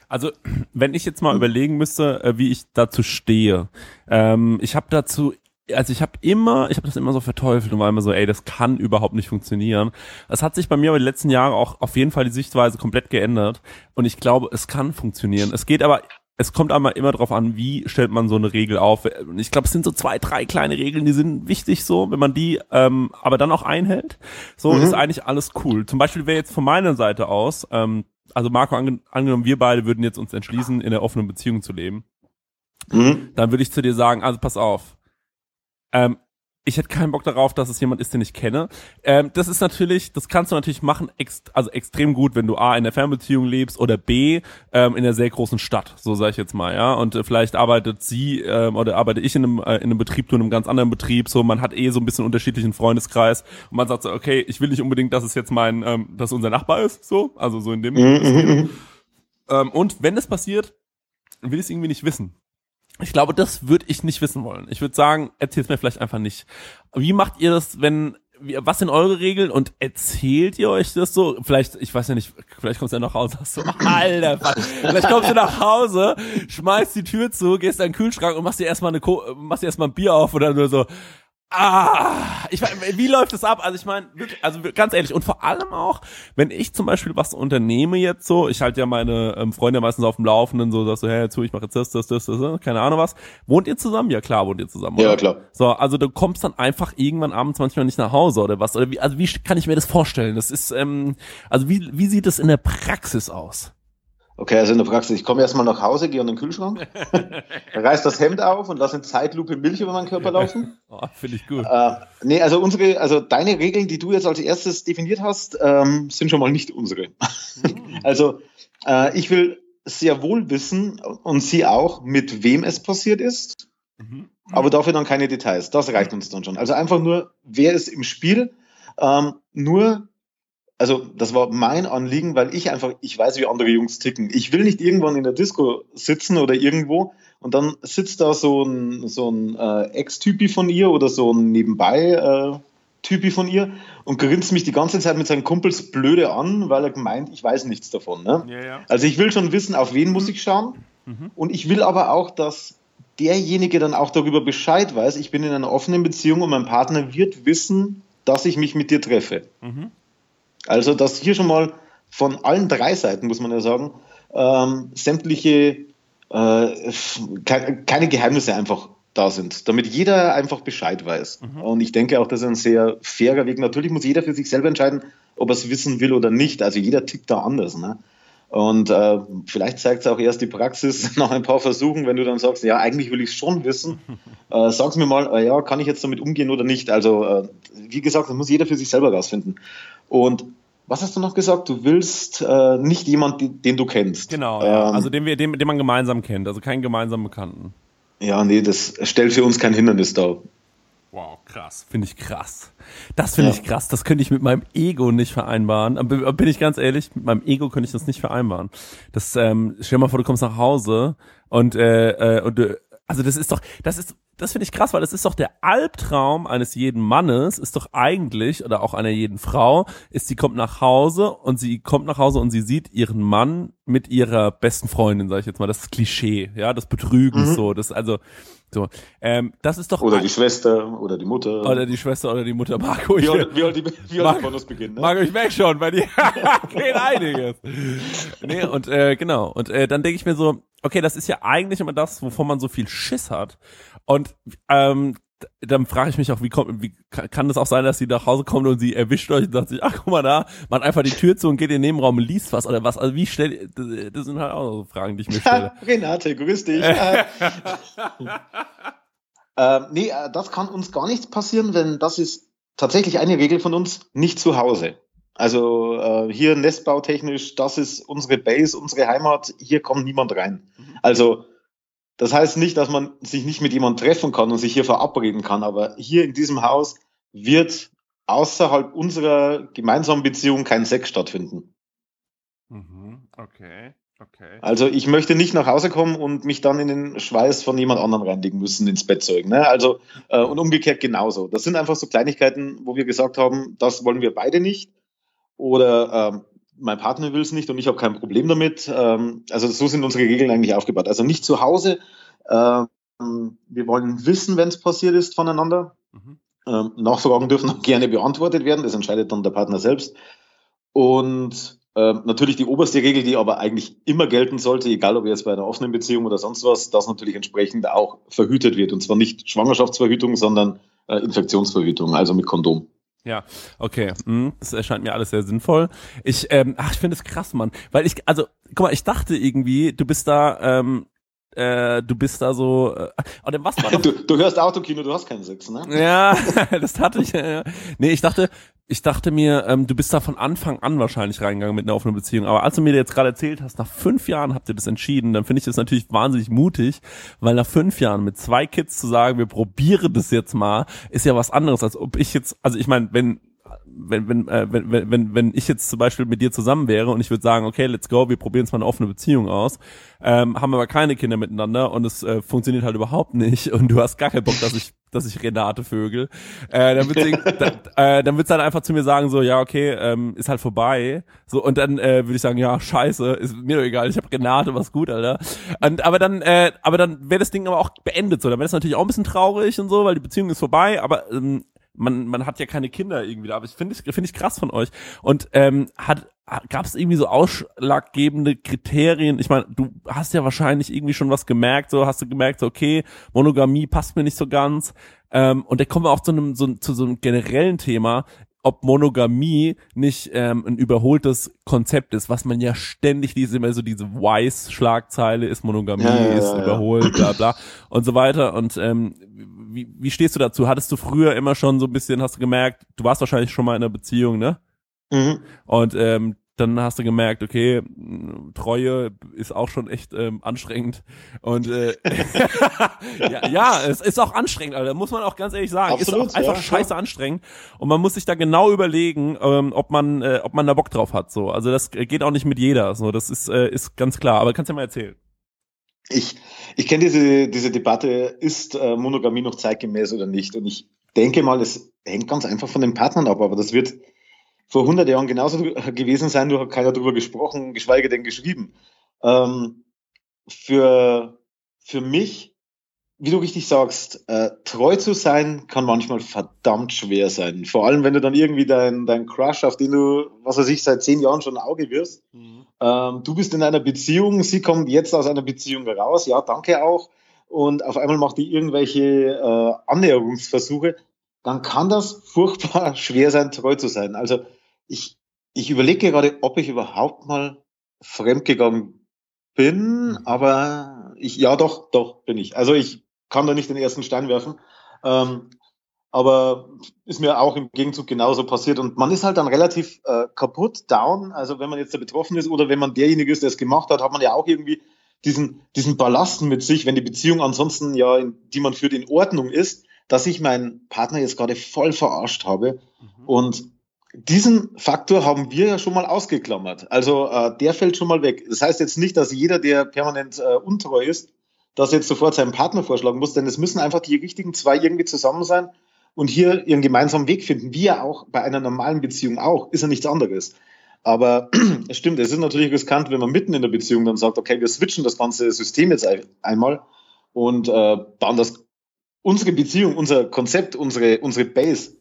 Also, wenn ich jetzt mal überlegen müsste, äh, wie ich dazu stehe. Ähm, ich habe dazu, also ich habe immer, ich habe das immer so verteufelt und war immer so, ey, das kann überhaupt nicht funktionieren. Es hat sich bei mir aber die letzten Jahre auch auf jeden Fall die Sichtweise komplett geändert und ich glaube, es kann funktionieren. Es geht aber es kommt aber immer darauf an, wie stellt man so eine Regel auf. Und ich glaube, es sind so zwei, drei kleine Regeln, die sind wichtig so, wenn man die ähm, aber dann auch einhält. So Mhm. ist eigentlich alles cool. Zum Beispiel wäre jetzt von meiner Seite aus, ähm, also Marco, ange angenommen, wir beide würden jetzt uns entschließen, in der offenen Beziehung zu leben, Mhm. dann würde ich zu dir sagen, also pass auf, ähm, ich hätte keinen Bock darauf, dass es jemand ist, den ich kenne. Ähm, das ist natürlich, das kannst du natürlich machen, ex also extrem gut, wenn du A in der Fernbeziehung lebst oder B ähm, in einer sehr großen Stadt, so sage ich jetzt mal, ja. Und äh, vielleicht arbeitet sie ähm, oder arbeite ich in einem, äh, in einem Betrieb, du in einem ganz anderen Betrieb, so man hat eh so ein bisschen unterschiedlichen Freundeskreis und man sagt so, okay, ich will nicht unbedingt, dass es jetzt mein, ähm, dass unser Nachbar ist, so, also so in dem Mhm, mhm, mhm. ähm, und wenn es passiert, will ich es irgendwie nicht wissen. Ich glaube, das würde ich nicht wissen wollen. Ich würde sagen, erzählt mir vielleicht einfach nicht. Wie macht ihr das, wenn, was sind eure Regeln und erzählt ihr euch das so? Vielleicht, ich weiß ja nicht, vielleicht kommst du ja nach Hause, hast so, alter, vielleicht kommst du nach Hause, schmeißt die Tür zu, gehst in den Kühlschrank und machst dir erstmal eine, Co machst dir erstmal ein Bier auf oder nur so, Ah, ich mein, wie läuft es ab? Also ich meine, also ganz ehrlich und vor allem auch, wenn ich zum Beispiel was unternehme jetzt so, ich halte ja meine ähm, Freunde meistens auf dem Laufenden, so sagst du, hey, zu, ich mache jetzt das, das, das, das, das, keine Ahnung was. Wohnt ihr zusammen? Ja klar, wohnt ihr zusammen. Ja, oder? klar. So, also du kommst dann einfach irgendwann abends manchmal nicht nach Hause oder was? Oder wie, also wie kann ich mir das vorstellen? Das ist, ähm, also wie, wie sieht es in der Praxis aus? Okay, also in der Praxis, ich komme erstmal nach Hause, gehe an den Kühlschrank, reiß das Hemd auf und lass in Zeitlupe Milch über meinen Körper laufen. Oh, Finde ich gut. Äh, nee, also unsere, also deine Regeln, die du jetzt als erstes definiert hast, ähm, sind schon mal nicht unsere. also äh, ich will sehr wohl wissen und sie auch, mit wem es passiert ist, Mhm. aber dafür dann keine Details. Das reicht uns dann schon. Also einfach nur, wer ist im Spiel, ähm, nur, also das war mein Anliegen, weil ich einfach, ich weiß, wie andere Jungs ticken. Ich will nicht irgendwann in der Disco sitzen oder irgendwo und dann sitzt da so ein, so ein äh, Ex-Typi von ihr oder so ein nebenbei äh, Typi von ihr und grinst mich die ganze Zeit mit seinen Kumpels blöde an, weil er meint, ich weiß nichts davon. Ne? Ja, ja. Also ich will schon wissen, auf wen muss ich schauen. Mhm. Und ich will aber auch, dass derjenige dann auch darüber Bescheid weiß, ich bin in einer offenen Beziehung und mein Partner wird wissen, dass ich mich mit dir treffe. Mhm. Also dass hier schon mal von allen drei Seiten, muss man ja sagen, ähm, sämtliche, äh, ke keine Geheimnisse einfach da sind, damit jeder einfach Bescheid weiß. Und ich denke auch, das ist ein sehr fairer Weg. Natürlich muss jeder für sich selber entscheiden, ob er es wissen will oder nicht. Also jeder tickt da anders. Ne? Und äh, vielleicht zeigt es auch erst die Praxis nach ein paar Versuchen, wenn du dann sagst, ja, eigentlich will ich es schon wissen. Äh, sag's mir mal, äh, ja, kann ich jetzt damit umgehen oder nicht? Also, äh, wie gesagt, das muss jeder für sich selber rausfinden. Und was hast du noch gesagt? Du willst äh, nicht jemand, den, du kennst. Genau, ja. Ähm, also den, wir, den, den man gemeinsam kennt, also keinen gemeinsamen Bekannten. ja, nee, das stellt für uns kein Hindernis dar. Wow, krass. Finde ich krass. Das finde Ja. ich krass. Das könnte ich mit meinem Ego nicht vereinbaren. Aber Bin ich ganz ehrlich, mit meinem Ego könnte ich das nicht vereinbaren. Das, ähm, stell dir mal vor, du kommst nach Hause und, äh, äh, und du, also das ist doch, das ist, das finde ich krass, weil das ist doch der Albtraum eines jeden Mannes, ist doch eigentlich, oder auch einer jeden Frau, ist, sie kommt nach Hause und sie kommt nach Hause und sie sieht ihren Mann mit ihrer besten Freundin, sage ich jetzt mal. Das ist Klischee, ja, das Betrügen so, das, also, so, ähm, das ist doch, Oder die Schwester oder die Mutter. oder die Schwester oder die Mutter Marco. wie Ich, wie die, wie alt Marc- die Bonus beginnen. Ne? Marco, ich merk schon, bei dir geht einiges. Nee, und äh, genau. Und äh, dann denke ich mir so, okay, das ist ja eigentlich immer das, wovon man so viel Schiss hat. Und ähm, dann frage ich mich auch, wie kommt, wie ka- kann das auch sein, dass sie nach Hause kommt und sie erwischt euch und sagt sich, ach guck mal da, macht einfach die Tür zu und geht in den Nebenraum und liest was oder was. Also wie stell, das, sind halt auch so Fragen, die ich mir stelle. Renate, grüß dich. äh, äh, nee, äh, das kann uns gar nichts passieren, wenn das ist tatsächlich eine Regel von uns, nicht zu Hause. Also äh, hier nestbautechnisch, das ist unsere Base, unsere Heimat, hier kommt niemand rein. Also das heißt nicht, dass man sich nicht mit jemandem treffen kann und sich hier verabreden kann, aber hier in diesem Haus wird außerhalb unserer gemeinsamen Beziehung kein Sex stattfinden. Mhm, okay, okay. Also ich möchte nicht nach Hause kommen und mich dann in den Schweiß von jemand anderem reinlegen müssen ins Bettzeug. Ne? Also äh, und umgekehrt genauso. Das sind einfach so Kleinigkeiten, wo wir gesagt haben, das wollen wir beide nicht. Oder ähm, mein Partner will es nicht und ich habe kein Problem damit. Ähm, also so sind unsere Regeln eigentlich aufgebaut. Also nicht zu Hause. Ähm, wir wollen wissen, wenn es passiert ist voneinander. Mhm. Ähm, Nachfragen dürfen auch gerne beantwortet werden. Das entscheidet dann der Partner selbst. Und ähm, natürlich die oberste Regel, die aber eigentlich immer gelten sollte, egal ob jetzt bei einer offenen Beziehung oder sonst was, dass natürlich entsprechend auch verhütet wird. Und zwar nicht Schwangerschaftsverhütung, sondern äh, Infektionsverhütung, also mit Kondom. Ja, okay. Hm, das erscheint mir alles sehr sinnvoll. Ich, ähm, ach, ich finde es krass, Mann. Weil ich, also, guck mal, ich dachte irgendwie, du bist da, ähm, äh, du bist da so, äh, oder was war das? Du, du hörst Autokino, du hast keinen Sex, ne? Ja, das hatte ich. Ja. Nee, ich dachte, ich dachte mir, ähm, du bist da von Anfang an wahrscheinlich reingegangen mit einer offenen Beziehung. Aber als du mir jetzt gerade erzählt hast, nach fünf Jahren habt ihr das entschieden, dann finde ich das natürlich wahnsinnig mutig, weil nach fünf Jahren mit zwei Kids zu sagen, wir probieren das jetzt mal, ist ja was anderes, als ob ich jetzt, also ich meine, wenn wenn, wenn, äh, wenn, wenn, wenn, wenn ich jetzt zum Beispiel mit dir zusammen wäre und ich würde sagen, okay, let's go, wir probieren jetzt mal eine offene Beziehung aus, ähm, haben aber keine Kinder miteinander und es äh, funktioniert halt überhaupt nicht und du hast gar keinen Bock, dass ich, dass ich Renate vögel, äh, dann wird sie, da, äh, dann wird's dann einfach zu mir sagen so, ja okay, ähm, ist halt vorbei, so und dann äh, würde ich sagen, ja scheiße, ist mir doch egal, ich habe Renate, was gut, Alter. Und aber dann, äh, aber dann wäre das Ding aber auch beendet so, dann wäre das natürlich auch ein bisschen traurig und so, weil die Beziehung ist vorbei, aber ähm, man, man hat ja keine Kinder irgendwie da, aber ich finde ich, finde ich krass von euch. Und ähm, hat gab es irgendwie so ausschlaggebende Kriterien? Ich meine, du hast ja wahrscheinlich irgendwie schon was gemerkt, so hast du gemerkt, so, okay, Monogamie passt mir nicht so ganz. Ähm, und da kommen wir auch zu einem so, zu so einem generellen Thema, ob Monogamie nicht ähm, ein überholtes Konzept ist, was man ja ständig liest, immer so diese Wise-Schlagzeile ist Monogamie, Ja, ja, ist ja, ja. überholt, bla bla und so weiter. Und ähm, wie, wie stehst du dazu? Hattest du früher immer schon so ein bisschen, hast du gemerkt, du warst wahrscheinlich schon mal in einer Beziehung, ne? Mhm. Und ähm, dann hast du gemerkt, okay, Treue ist auch schon echt ähm, anstrengend. Und äh, ja, ja, es ist auch anstrengend, da muss man auch ganz ehrlich sagen, Absolut, ist auch einfach ja, scheiße anstrengend. Und man muss sich da genau überlegen, ähm, ob man, äh, ob man da Bock drauf hat. So, also das geht auch nicht mit jeder. So, das ist äh, ist ganz klar. Aber kannst du ja mal erzählen. Ich, ich kenne diese, diese Debatte, ist äh, Monogamie noch zeitgemäß oder nicht? Und ich denke mal, es hängt ganz einfach von den Partnern ab, aber das wird vor 100 Jahren genauso gewesen sein, nur hat keiner darüber gesprochen, geschweige denn geschrieben. Ähm, für, für mich, wie du richtig sagst, äh, treu zu sein kann manchmal verdammt schwer sein. Vor allem, wenn du dann irgendwie dein, dein Crush, auf den du, was weiß ich, seit zehn Jahren schon ein Auge wirst, ähm, du bist in einer Beziehung, sie kommt jetzt aus einer Beziehung raus, ja, danke auch, und auf einmal macht die irgendwelche äh, Annäherungsversuche, dann kann das furchtbar schwer sein, treu zu sein. Also ich, ich überlege gerade, ob ich überhaupt mal fremdgegangen bin, aber ich, ja doch, doch, bin ich. Also ich kann da nicht den ersten Stein werfen. Ähm, aber ist mir auch im Gegenzug genauso passiert. Und man ist halt dann relativ äh, kaputt, down. Also wenn man jetzt da betroffen ist oder wenn man derjenige ist, der es gemacht hat, hat man ja auch irgendwie diesen, diesen Ballasten mit sich, wenn die Beziehung ansonsten ja, in, die man führt, in Ordnung ist, dass ich meinen Partner jetzt gerade voll verarscht habe. Und diesen Faktor haben wir ja schon mal ausgeklammert. Also äh, der fällt schon mal weg. Das heißt jetzt nicht, dass jeder, der permanent äh, untreu ist, das jetzt sofort seinem Partner vorschlagen muss, denn es müssen einfach die richtigen zwei irgendwie zusammen sein und hier ihren gemeinsamen Weg finden, wie ja auch bei einer normalen Beziehung auch, ist ja nichts anderes. Aber es stimmt, es ist natürlich riskant, wenn man mitten in der Beziehung dann sagt, okay, wir switchen das ganze System jetzt ein- einmal und äh, bauen das unsere Beziehung, unser Konzept, unsere, unsere Base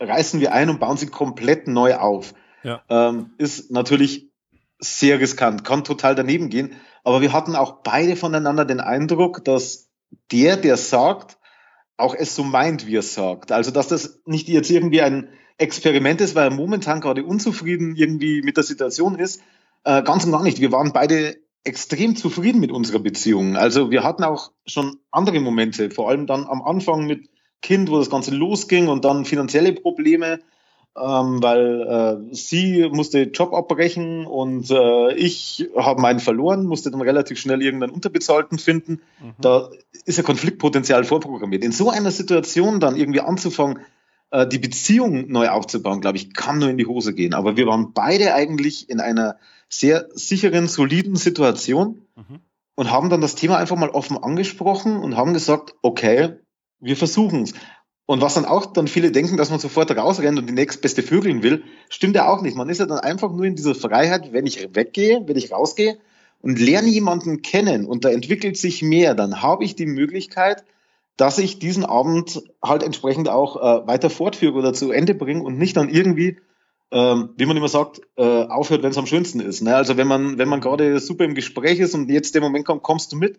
reißen wir ein und bauen sie komplett neu auf. Ja. Ähm, ist natürlich sehr riskant, kann total daneben gehen. Aber wir hatten auch beide voneinander den Eindruck, dass der, der sagt, auch es so meint, wie er sagt. Also, dass das nicht jetzt irgendwie ein Experiment ist, weil er momentan gerade unzufrieden irgendwie mit der Situation ist. Äh, ganz und gar nicht. Wir waren beide extrem zufrieden mit unserer Beziehung. Also, wir hatten auch schon andere Momente, vor allem dann am Anfang mit Kind, wo das Ganze losging und dann finanzielle Probleme, ähm, weil äh, sie musste Job abbrechen und äh, ich habe meinen verloren, musste dann relativ schnell irgendeinen Unterbezahlten finden. Da ist ja Konfliktpotenzial vorprogrammiert. In so einer Situation dann irgendwie anzufangen, äh, die Beziehung neu aufzubauen, glaube ich, kann nur in die Hose gehen. Aber wir waren beide eigentlich in einer sehr sicheren, soliden Situation und haben dann das Thema einfach mal offen angesprochen und haben gesagt, okay, wir versuchen es. Und was dann auch dann viele denken, dass man sofort rausrennt und die nächstbeste Vögeln will, stimmt ja auch nicht. Man ist ja dann einfach nur in dieser Freiheit, wenn ich weggehe, wenn ich rausgehe und lerne jemanden kennen und da entwickelt sich mehr, dann habe ich die Möglichkeit, dass ich diesen Abend halt entsprechend auch äh, weiter fortführe oder zu Ende bringe und nicht dann irgendwie, ähm, wie man immer sagt, äh, aufhört, wenn es am schönsten ist. Ne? Also wenn man, wenn man gerade super im Gespräch ist und jetzt der Moment kommt, kommst du mit,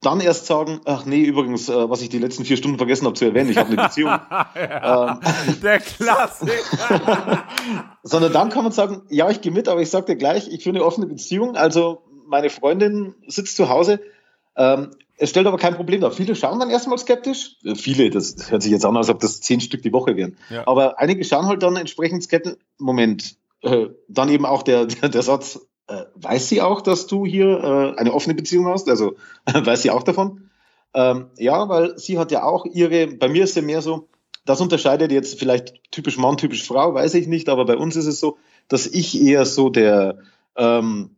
dann erst sagen, ach nee, übrigens, äh, was ich die letzten vier Stunden vergessen habe zu erwähnen, ich habe eine Beziehung. ähm, Der Klassiker. sondern dann kann man sagen, ja, ich gehe mit, aber ich sage dir gleich, ich führe eine offene Beziehung. Also meine Freundin sitzt zu Hause. Ähm, es stellt aber kein Problem dar. Viele schauen dann erstmal skeptisch. Äh, Viele, das hört sich jetzt an, als ob das zehn Stück die Woche wären. Ja. Aber einige schauen halt dann entsprechend skeptisch. Moment, äh, dann eben auch der, der, der Satz, weiß sie auch, dass du hier äh, eine offene Beziehung hast? Also weiß sie auch davon? Ähm, ja, weil sie hat ja auch ihre, bei mir ist ja mehr so, das unterscheidet jetzt vielleicht typisch Mann, typisch Frau, weiß ich nicht, aber bei uns ist es so, dass ich eher so der ähm,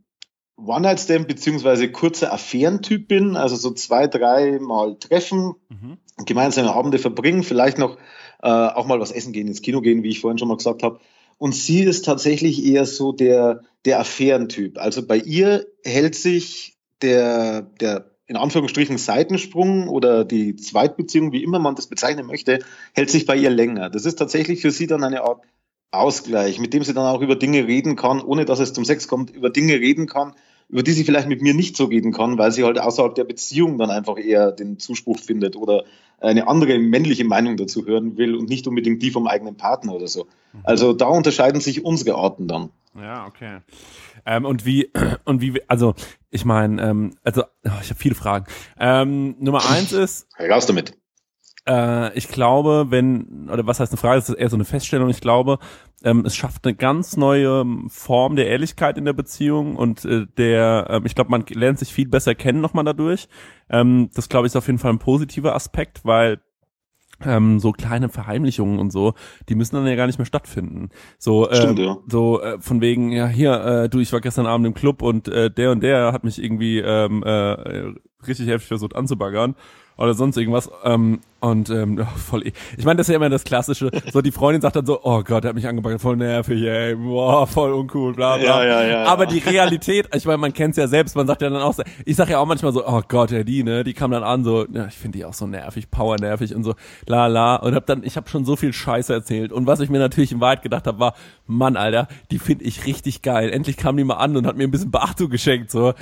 One-Night-Stand beziehungsweise kurzer Affärentyp bin, also so zwei, drei Mal treffen, Mhm. gemeinsame Abende verbringen, vielleicht noch äh, auch mal was essen gehen, ins Kino gehen, wie ich vorhin schon mal gesagt habe. Und sie ist tatsächlich eher so der, der Affärentyp. Also bei ihr hält sich der, der in Anführungsstrichen Seitensprung oder die Zweitbeziehung, wie immer man das bezeichnen möchte, hält sich bei ihr länger. Das ist tatsächlich für sie dann eine Art Ausgleich, mit dem sie dann auch über Dinge reden kann, ohne dass es zum Sex kommt, über Dinge reden kann, über die sie vielleicht mit mir nicht so reden kann, weil sie halt außerhalb der Beziehung dann einfach eher den Zuspruch findet oder eine andere männliche Meinung dazu hören will und nicht unbedingt die vom eigenen Partner oder so. Also da unterscheiden sich unsere Arten dann. Ja, okay. Ähm, und wie, und wie, also, ich meine, ähm, also, oh, ich habe viele Fragen. Ähm, Nummer eins ist, Raus damit. Äh, ich glaube, wenn, oder was heißt eine Frage, das ist eher so eine Feststellung, ich glaube, ähm, es schafft eine ganz neue Form der Ehrlichkeit in der Beziehung und äh, der, ähm, ich glaube, man lernt sich viel besser kennen nochmal dadurch. Ähm, das glaube ich ist auf jeden Fall ein positiver Aspekt, weil ähm, so kleine Verheimlichungen und so, die müssen dann ja gar nicht mehr stattfinden. So, äh, Stimmt, ja. so äh, von wegen, ja hier, äh, du, ich war gestern Abend im Club und äh, der und der hat mich irgendwie ähm, äh, richtig heftig versucht anzubaggern oder sonst irgendwas. Ähm, und ähm, ja, voll. e- Ich meine, das ist ja immer das Klassische. So die Freundin sagt dann so, oh Gott, der hat mich angebaggert, voll nervig, ey, boah, voll uncool, bla bla. Ja, ja, ja, ja. Aber die Realität, ich meine, man kennt's ja selbst, man sagt ja dann auch, so- ich sag ja auch manchmal so, oh Gott, ja die, ne, die kam dann an so, ja, ich finde die auch so nervig, powernervig und so, la la. Und hab dann, ich habe schon so viel Scheiße erzählt. Und was ich mir natürlich in Wahrheit gedacht habe, war, Mann, Alter, die finde ich richtig geil. Endlich kam die mal an und hat mir ein bisschen Beachtung geschenkt, so.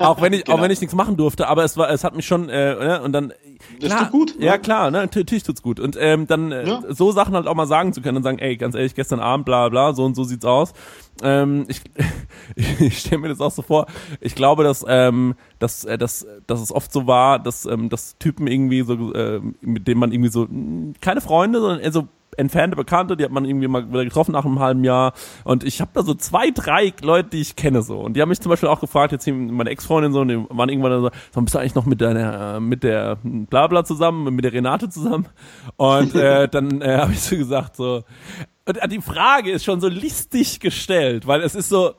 Auch wenn ich, auch Genau. wenn ich nichts machen durfte, aber es war, es hat mich schon, äh, ne, und dann, Das klar, tut gut, Ja, ne? klar, ne, natürlich tut's gut. Und ähm, dann äh, Ja. so Sachen halt auch mal sagen zu können und sagen, ey, ganz ehrlich, gestern Abend, bla bla, so und so sieht's aus. Ähm, ich ich stelle mir das auch so vor. Ich glaube, dass, ähm, dass, äh, dass, dass es oft so war, dass, ähm, dass Typen irgendwie so, äh, mit denen man irgendwie so, mh, keine Freunde, sondern eher so entfernte Bekannte, die hat man irgendwie mal wieder getroffen nach einem halben Jahr. Und ich habe da so zwei, drei Leute, die ich kenne so. Und die haben mich zum Beispiel auch gefragt, jetzt meine Ex-Freundin so, und die waren irgendwann so, so, bist du eigentlich noch mit deiner, mit der Blabla zusammen, mit der Renate zusammen? Und äh, dann äh, habe ich so gesagt, so, und äh, die Frage ist schon so listig gestellt, weil es ist so,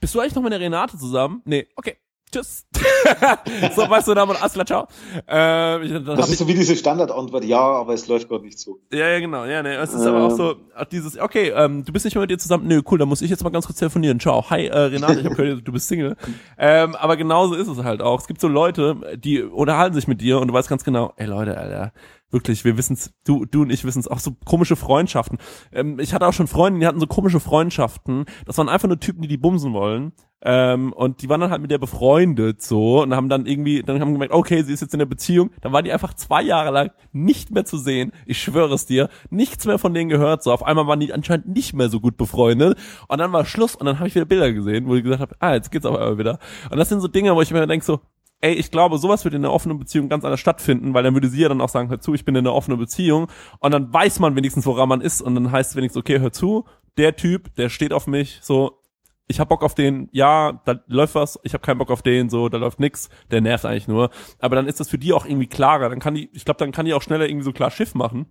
bist du eigentlich noch mit der Renate zusammen? Nee, okay. Tschüss. so, weißt du, dann alles klar, ciao. Äh, ich, hab Das ist so wie diese Standardantwort, ja, aber es läuft gerade nicht so. ja, ja, genau. Ja, nee, es ist aber auch so auch dieses, okay, ähm, du bist nicht mehr mit dir zusammen. Nö, cool, dann muss ich jetzt mal ganz kurz telefonieren. Ciao. Hi, äh, Renate, ich habe gehört, du bist Single. Ähm, aber genauso ist es halt auch. Es gibt so Leute, die unterhalten sich mit dir und du weißt ganz genau, ey Leute, Alter, wirklich, wir wissen's, du, du und ich wissen's, auch so komische Freundschaften. Ähm, ich hatte auch schon Freunde, die hatten so komische Freundschaften. Das waren einfach nur Typen, die die bumsen wollen. Ähm, und die waren dann halt mit der befreundet so und haben dann irgendwie, dann haben gemerkt, okay, sie ist jetzt in der Beziehung. Dann waren die einfach zwei Jahre lang nicht mehr zu sehen. Ich schwöre es dir, nichts mehr von denen gehört. So auf einmal waren die anscheinend nicht mehr so gut befreundet. Und dann war Schluss und dann habe ich wieder Bilder gesehen, wo ich gesagt habe, ah, jetzt geht's einmal wieder. Und das sind so Dinge, wo ich mir denke so, ey, ich glaube, sowas würde in einer offenen Beziehung ganz anders stattfinden, weil dann würde sie ja dann auch sagen, hör zu, ich bin in einer offenen Beziehung und dann weiß man wenigstens, woran man ist und dann heißt es wenigstens, okay, hör zu, der Typ, der steht auf mich, so, ich hab Bock auf den, ja, da läuft was, ich hab keinen Bock auf den, so, da läuft nix, der nervt eigentlich nur. Aber dann ist das für die auch irgendwie klarer, dann kann die, ich glaube, dann kann die auch schneller irgendwie so klar Schiff machen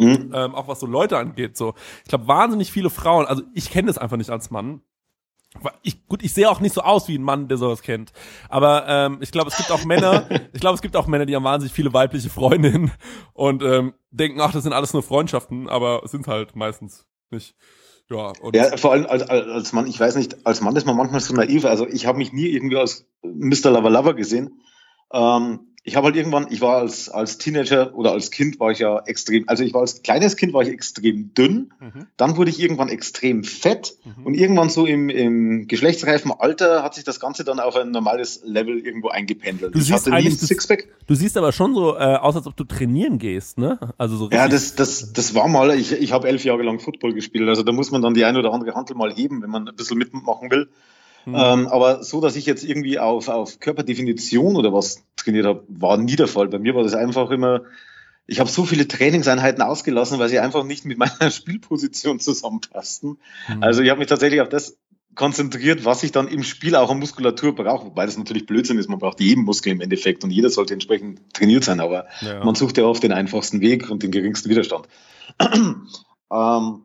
Hm? ähm, auch was so Leute angeht. So, ich glaube, wahnsinnig viele Frauen, also ich kenne das einfach nicht als Mann. Ich, gut, ich sehe auch nicht so aus wie ein Mann, der sowas kennt. Aber ähm, ich glaube, es gibt auch Männer, ich glaube, es gibt auch Männer, die haben wahnsinnig viele weibliche Freundinnen und ähm, denken, ach, das sind alles nur Freundschaften, aber sind halt meistens nicht. Ja, und Ja, vor allem als, als als Mann, ich weiß nicht, als Mann ist man manchmal so naiv. Also ich habe mich nie irgendwie als Mr. Lover Lover gesehen. Ähm, ich habe halt irgendwann, ich war als, als Teenager oder als Kind war ich ja extrem, also ich war als kleines Kind war ich extrem dünn, Mhm. dann wurde ich irgendwann extrem fett Mhm. und irgendwann so im, im geschlechtsreifen Alter hat sich das Ganze dann auf ein normales Level irgendwo eingependelt. Du ich siehst hatte nie ein Sixpack. du siehst aber schon so äh, aus, als ob du trainieren gehst, ne? Also so. Ja, das, das, das war mal, ich, ich habe elf Jahre lang Football gespielt, also da muss man dann die eine oder andere Handel mal heben, wenn man ein bisschen mitmachen will. Mhm. Ähm, aber so, dass ich jetzt irgendwie auf, auf Körperdefinition oder was trainiert habe, war nie der Fall. Bei mir war das einfach immer, ich habe so viele Trainingseinheiten ausgelassen, weil sie einfach nicht mit meiner Spielposition zusammenpassten. Mhm. Also ich habe mich tatsächlich auf das konzentriert, was ich dann im Spiel auch an Muskulatur brauche, wobei das natürlich Blödsinn ist, man braucht jeden Muskel im Endeffekt und jeder sollte entsprechend trainiert sein, aber ja. man sucht ja oft den einfachsten Weg und den geringsten Widerstand. ähm,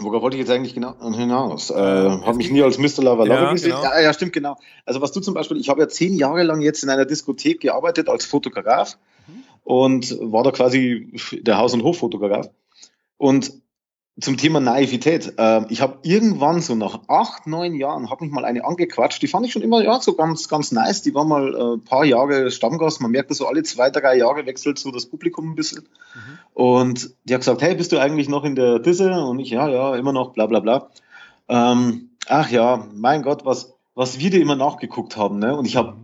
worauf wollte ich jetzt eigentlich genau hinaus? Äh, habe mich nie als Mr. Lava Lava Ja, gesehen. genau. Ja, ja, stimmt, genau. Also was du zum Beispiel, ich habe ja zehn Jahre lang jetzt in einer Diskothek gearbeitet als Fotograf Mhm. und war da quasi der Haus- und Hoffotograf. Und zum Thema Naivität. Ähm, ich habe irgendwann so nach acht, neun Jahren, habe mich mal eine angequatscht. Die fand ich schon immer ja so ganz, ganz nice. Die war mal äh, ein paar Jahre Stammgast. Man merkt das so alle zwei, drei Jahre wechselt so das Publikum ein bisschen. Und die hat gesagt, hey, bist du eigentlich noch in der Disse? Und ich, ja, ja, immer noch, bla bla bla. Ähm, ach ja, mein Gott, was, was wir dir immer nachgeguckt haben. Ne? Und ich habe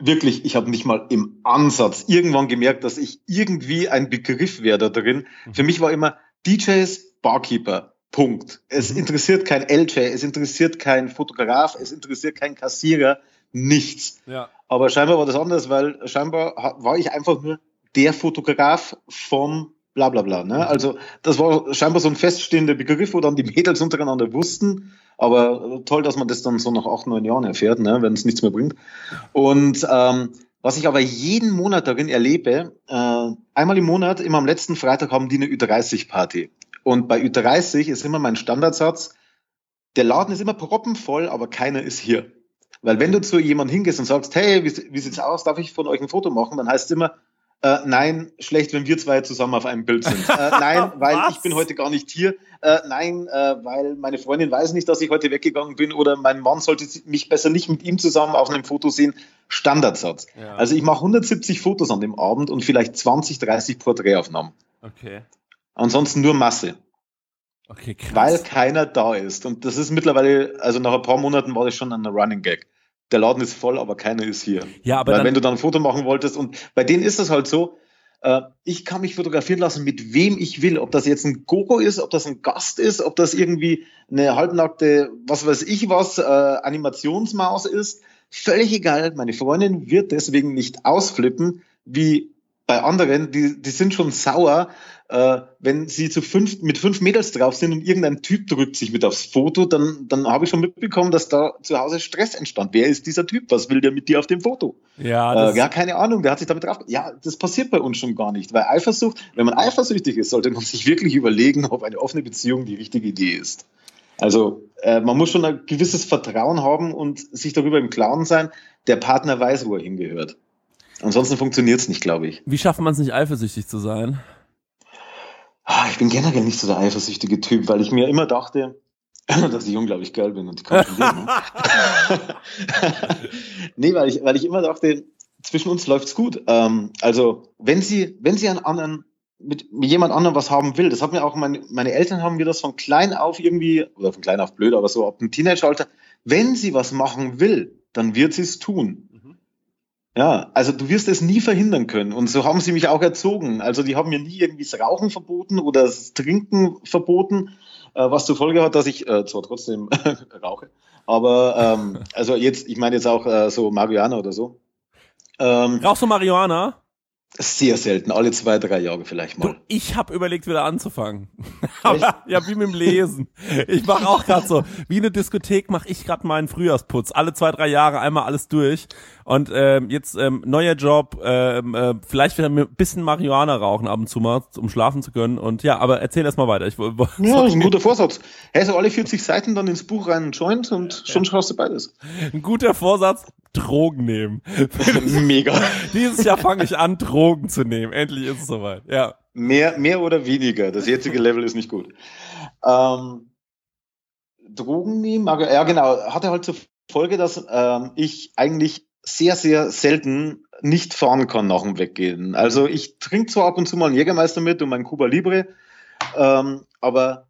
wirklich, ich habe nicht mal im Ansatz irgendwann gemerkt, dass ich irgendwie ein Begriff wäre da drin. Für mich war immer DJs, Barkeeper. Punkt. Es interessiert kein LJ, es interessiert kein Fotograf, es interessiert kein Kassierer, nichts. ja. Aber scheinbar war das anders, weil scheinbar war ich einfach nur der Fotograf vom bla bla bla. Ne? Also das war scheinbar so ein feststehender Begriff, wo dann die Mädels untereinander wussten. Aber toll, dass man das dann so nach acht, neun Jahren erfährt, ne? wenn es nichts mehr bringt. Und ähm, was ich aber jeden Monat darin erlebe, äh, einmal im Monat, immer am letzten Freitag haben die eine Ü30-Party. Und bei Ü30 ist immer mein Standardsatz, der Laden ist immer proppenvoll, aber keiner ist hier. Weil wenn du zu jemandem hingehst und sagst, hey, wie, wie sieht's aus, darf ich von euch ein Foto machen, dann heißt es immer, äh, nein, schlecht, wenn wir zwei zusammen auf einem Bild sind. Äh, nein, weil ich bin heute gar nicht hier. Äh, nein, äh, weil meine Freundin weiß nicht, dass ich heute weggegangen bin oder mein Mann sollte mich besser nicht mit ihm zusammen auf einem Foto sehen. Standardsatz. Ja. Also ich mache 170 Fotos an dem Abend und vielleicht 20, 30 Porträtaufnahmen. Okay. Ansonsten nur Masse, Okay, krass. weil keiner da ist. Und das ist mittlerweile, also nach ein paar Monaten war das schon ein Running Gag. Der Laden ist voll, aber keiner ist hier. ja, aber Weil dann, wenn du dann ein Foto machen wolltest und bei denen ist das halt so, äh, ich kann mich fotografieren lassen, mit wem ich will. Ob das jetzt ein Gogo ist, ob das ein Gast ist, ob das irgendwie eine halbnackte, was weiß ich was, äh, Animationsmaus ist. Völlig egal. Meine Freundin wird deswegen nicht ausflippen, wie bei anderen, die, die sind schon sauer, äh, wenn sie zu fünf, mit fünf Mädels drauf sind und irgendein Typ drückt sich mit aufs Foto, dann, dann habe ich schon mitbekommen, dass da zu Hause Stress entstand. Wer ist dieser Typ? Was will der mit dir auf dem Foto? ja, Äh, ja, keine Ahnung, der hat sich damit drauf. Ja, das passiert bei uns schon gar nicht, weil Eifersucht, wenn man eifersüchtig ist, sollte man sich wirklich überlegen, ob eine offene Beziehung die richtige Idee ist. Also äh, man muss schon ein gewisses Vertrauen haben und sich darüber im Klaren sein, der Partner weiß, wo er hingehört. Ansonsten funktioniert es nicht, glaube ich. wie schafft man es nicht eifersüchtig zu sein? Ah, Ich bin generell nicht so der eifersüchtige Typ, weil ich mir immer dachte, dass ich unglaublich geil bin und die kontrollieren. nee, weil ich, weil ich immer dachte, zwischen uns läuft's gut. Ähm, also, wenn sie, wenn sie einen anderen, mit, mit jemand anderem was haben will, das hat mir auch meine, meine Eltern haben mir das von klein auf irgendwie, oder von klein auf blöd, aber so ab dem Teenageralter, wenn sie was machen will, dann wird sie es tun. Ja, also du wirst es nie verhindern können. Und so haben sie mich auch erzogen. Also die haben mir nie irgendwie das Rauchen verboten oder das Trinken verboten, äh, was zur Folge hat, dass ich äh, zwar trotzdem rauche, aber ähm, also jetzt, ich meine jetzt auch äh, so Marihuana oder so. Ähm, Rauchst du Marihuana? sehr selten, alle zwei, drei Jahre vielleicht Du, mal. ich habe überlegt, wieder anzufangen. Aber, ja, wie mit dem Lesen. Ich mache auch gerade so, wie eine Diskothek mache ich gerade meinen Frühjahrsputz. Alle zwei, drei Jahre einmal alles durch. Und ähm, jetzt ähm, neuer Job, ähm, äh, vielleicht wieder ein bisschen Marihuana rauchen ab und zu mal, um schlafen zu können. Und ja, aber erzähl erst mal weiter. Ich, Ja, das ist ein guter Vorsatz. Hey, so alle 40 Seiten dann ins Buch rein Joint und schon schaust du beides. ein guter Vorsatz, Drogen nehmen. Mega. Dieses Jahr fange ich an, Drogen zu nehmen. Endlich ist es soweit. Ja. Mehr, mehr oder weniger. Das jetzige Level ist nicht gut. Ähm, Drogen nehmen, ja genau, hatte halt zur Folge, dass ähm, ich eigentlich sehr, sehr selten nicht fahren kann nach dem Weggehen. Also ich trinke zwar ab und zu mal einen Jägermeister mit und meinen Cuba Libre, ähm, aber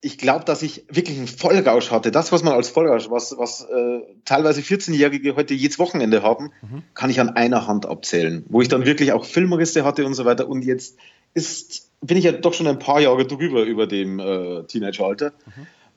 ich glaube, dass ich wirklich einen Vollrausch hatte. Das, was man als Vollrausch, was, was äh, teilweise 14-Jährige heute jedes Wochenende haben, kann ich an einer Hand abzählen. Wo ich dann wirklich auch Filmrisse hatte und so weiter. Und jetzt ist, bin ich ja doch schon ein paar Jahre drüber über dem äh, Teenageralter.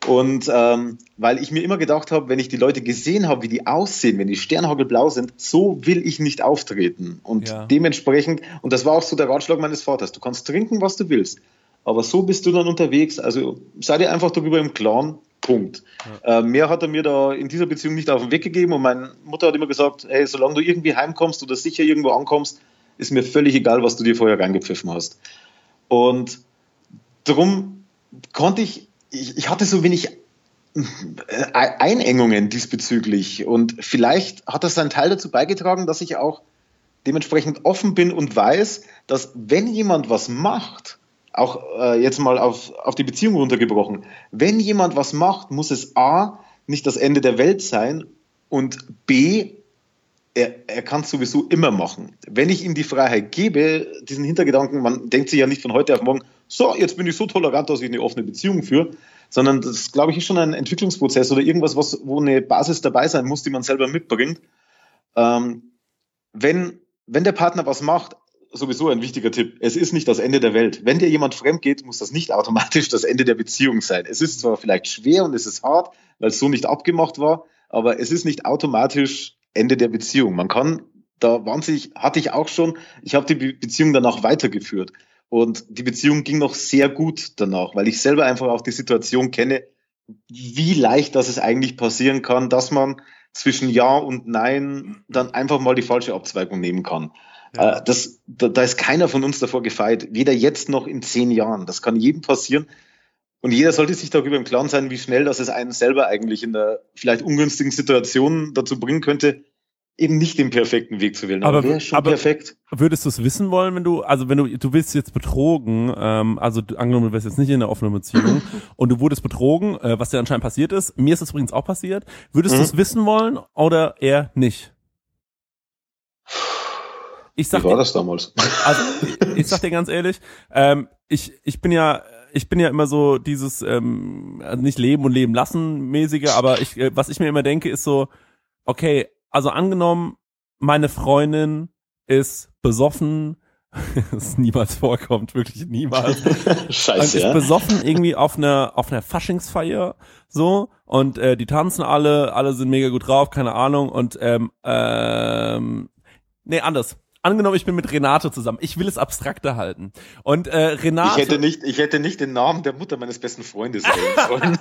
Und ähm, weil ich mir immer gedacht habe, wenn ich die Leute gesehen habe, wie die aussehen, wenn die sternhagelblau sind, so will ich nicht auftreten. Und Ja. dementsprechend, und das war auch so der Ratschlag meines Vaters, du kannst trinken, was du willst. Aber so bist du dann unterwegs. Also sei dir einfach darüber im Klaren. Punkt. Äh, mehr hat er mir da in dieser Beziehung nicht auf den Weg gegeben. Und meine Mutter hat immer gesagt, hey, solange du irgendwie heimkommst oder sicher irgendwo ankommst, ist mir völlig egal, was du dir vorher reingepfiffen hast. Und darum konnte ich, ich, ich hatte so wenig äh, Einengungen diesbezüglich. Und vielleicht hat das seinen Teil dazu beigetragen, dass ich auch dementsprechend offen bin und weiß, dass wenn jemand was macht, auch äh, jetzt mal auf, auf die Beziehung runtergebrochen, wenn jemand was macht, muss es A, nicht das Ende der Welt sein und B, er, er kann es sowieso immer machen. Wenn ich ihm die Freiheit gebe, diesen Hintergedanken, man denkt sich ja nicht von heute auf morgen, so, jetzt bin ich so tolerant, dass ich eine offene Beziehung führe, sondern das, glaube ich, ist schon ein Entwicklungsprozess oder irgendwas, was, wo eine Basis dabei sein muss, die man selber mitbringt. Ähm, wenn, wenn der Partner was macht, sowieso ein wichtiger Tipp. Es ist nicht das Ende der Welt. Wenn dir jemand fremd geht, muss das nicht automatisch das Ende der Beziehung sein. Es ist zwar vielleicht schwer und es ist hart, weil es so nicht abgemacht war, aber es ist nicht automatisch Ende der Beziehung. Man kann da wahnsinnig, hatte ich auch schon, ich habe die Be Beziehung danach weitergeführt. Und die Beziehung ging noch sehr gut danach, weil ich selber einfach auch die Situation kenne, wie leicht das es eigentlich passieren kann, dass man zwischen Ja und Nein dann einfach mal die falsche Abzweigung nehmen kann. Ja. Äh, Das, da, da ist keiner von uns davor gefeit, weder jetzt noch in zehn Jahren. Das kann jedem passieren. Und jeder sollte sich darüber im Klaren sein, wie schnell das es einen selber eigentlich in der vielleicht ungünstigen Situation dazu bringen könnte, eben nicht den perfekten Weg zu wählen. Aber- wäre schon aber- perfekt. Würdest du es wissen wollen, wenn du, also wenn du, du willst jetzt betrogen, ähm, also du, angenommen, du wärst jetzt nicht in einer offenen Beziehung und du wurdest betrogen, äh, was dir anscheinend passiert ist, mir ist es übrigens auch passiert, würdest Mhm. du es wissen wollen oder eher nicht? Ich sag Wie war dir, das damals? also ich, ich sag dir ganz ehrlich, ähm, ich, ich bin ja, ich bin ja immer so dieses, ähm, also nicht leben und leben lassen mäßige, aber ich, äh, was ich mir immer denke, ist so, okay, also angenommen, meine Freundin ist besoffen, das niemals vorkommt, wirklich niemals. Und Scheiße, ist ja. besoffen irgendwie auf einer auf einer Faschingsfeier so und äh, die tanzen alle, alle sind mega gut drauf, keine Ahnung und ähm, ähm, nee anders. Angenommen, ich bin mit Renate zusammen. Ich will es abstrakter halten. Und äh, Renate Ich hätte nicht, ich hätte nicht den Namen der Mutter meines besten Freundes sollen.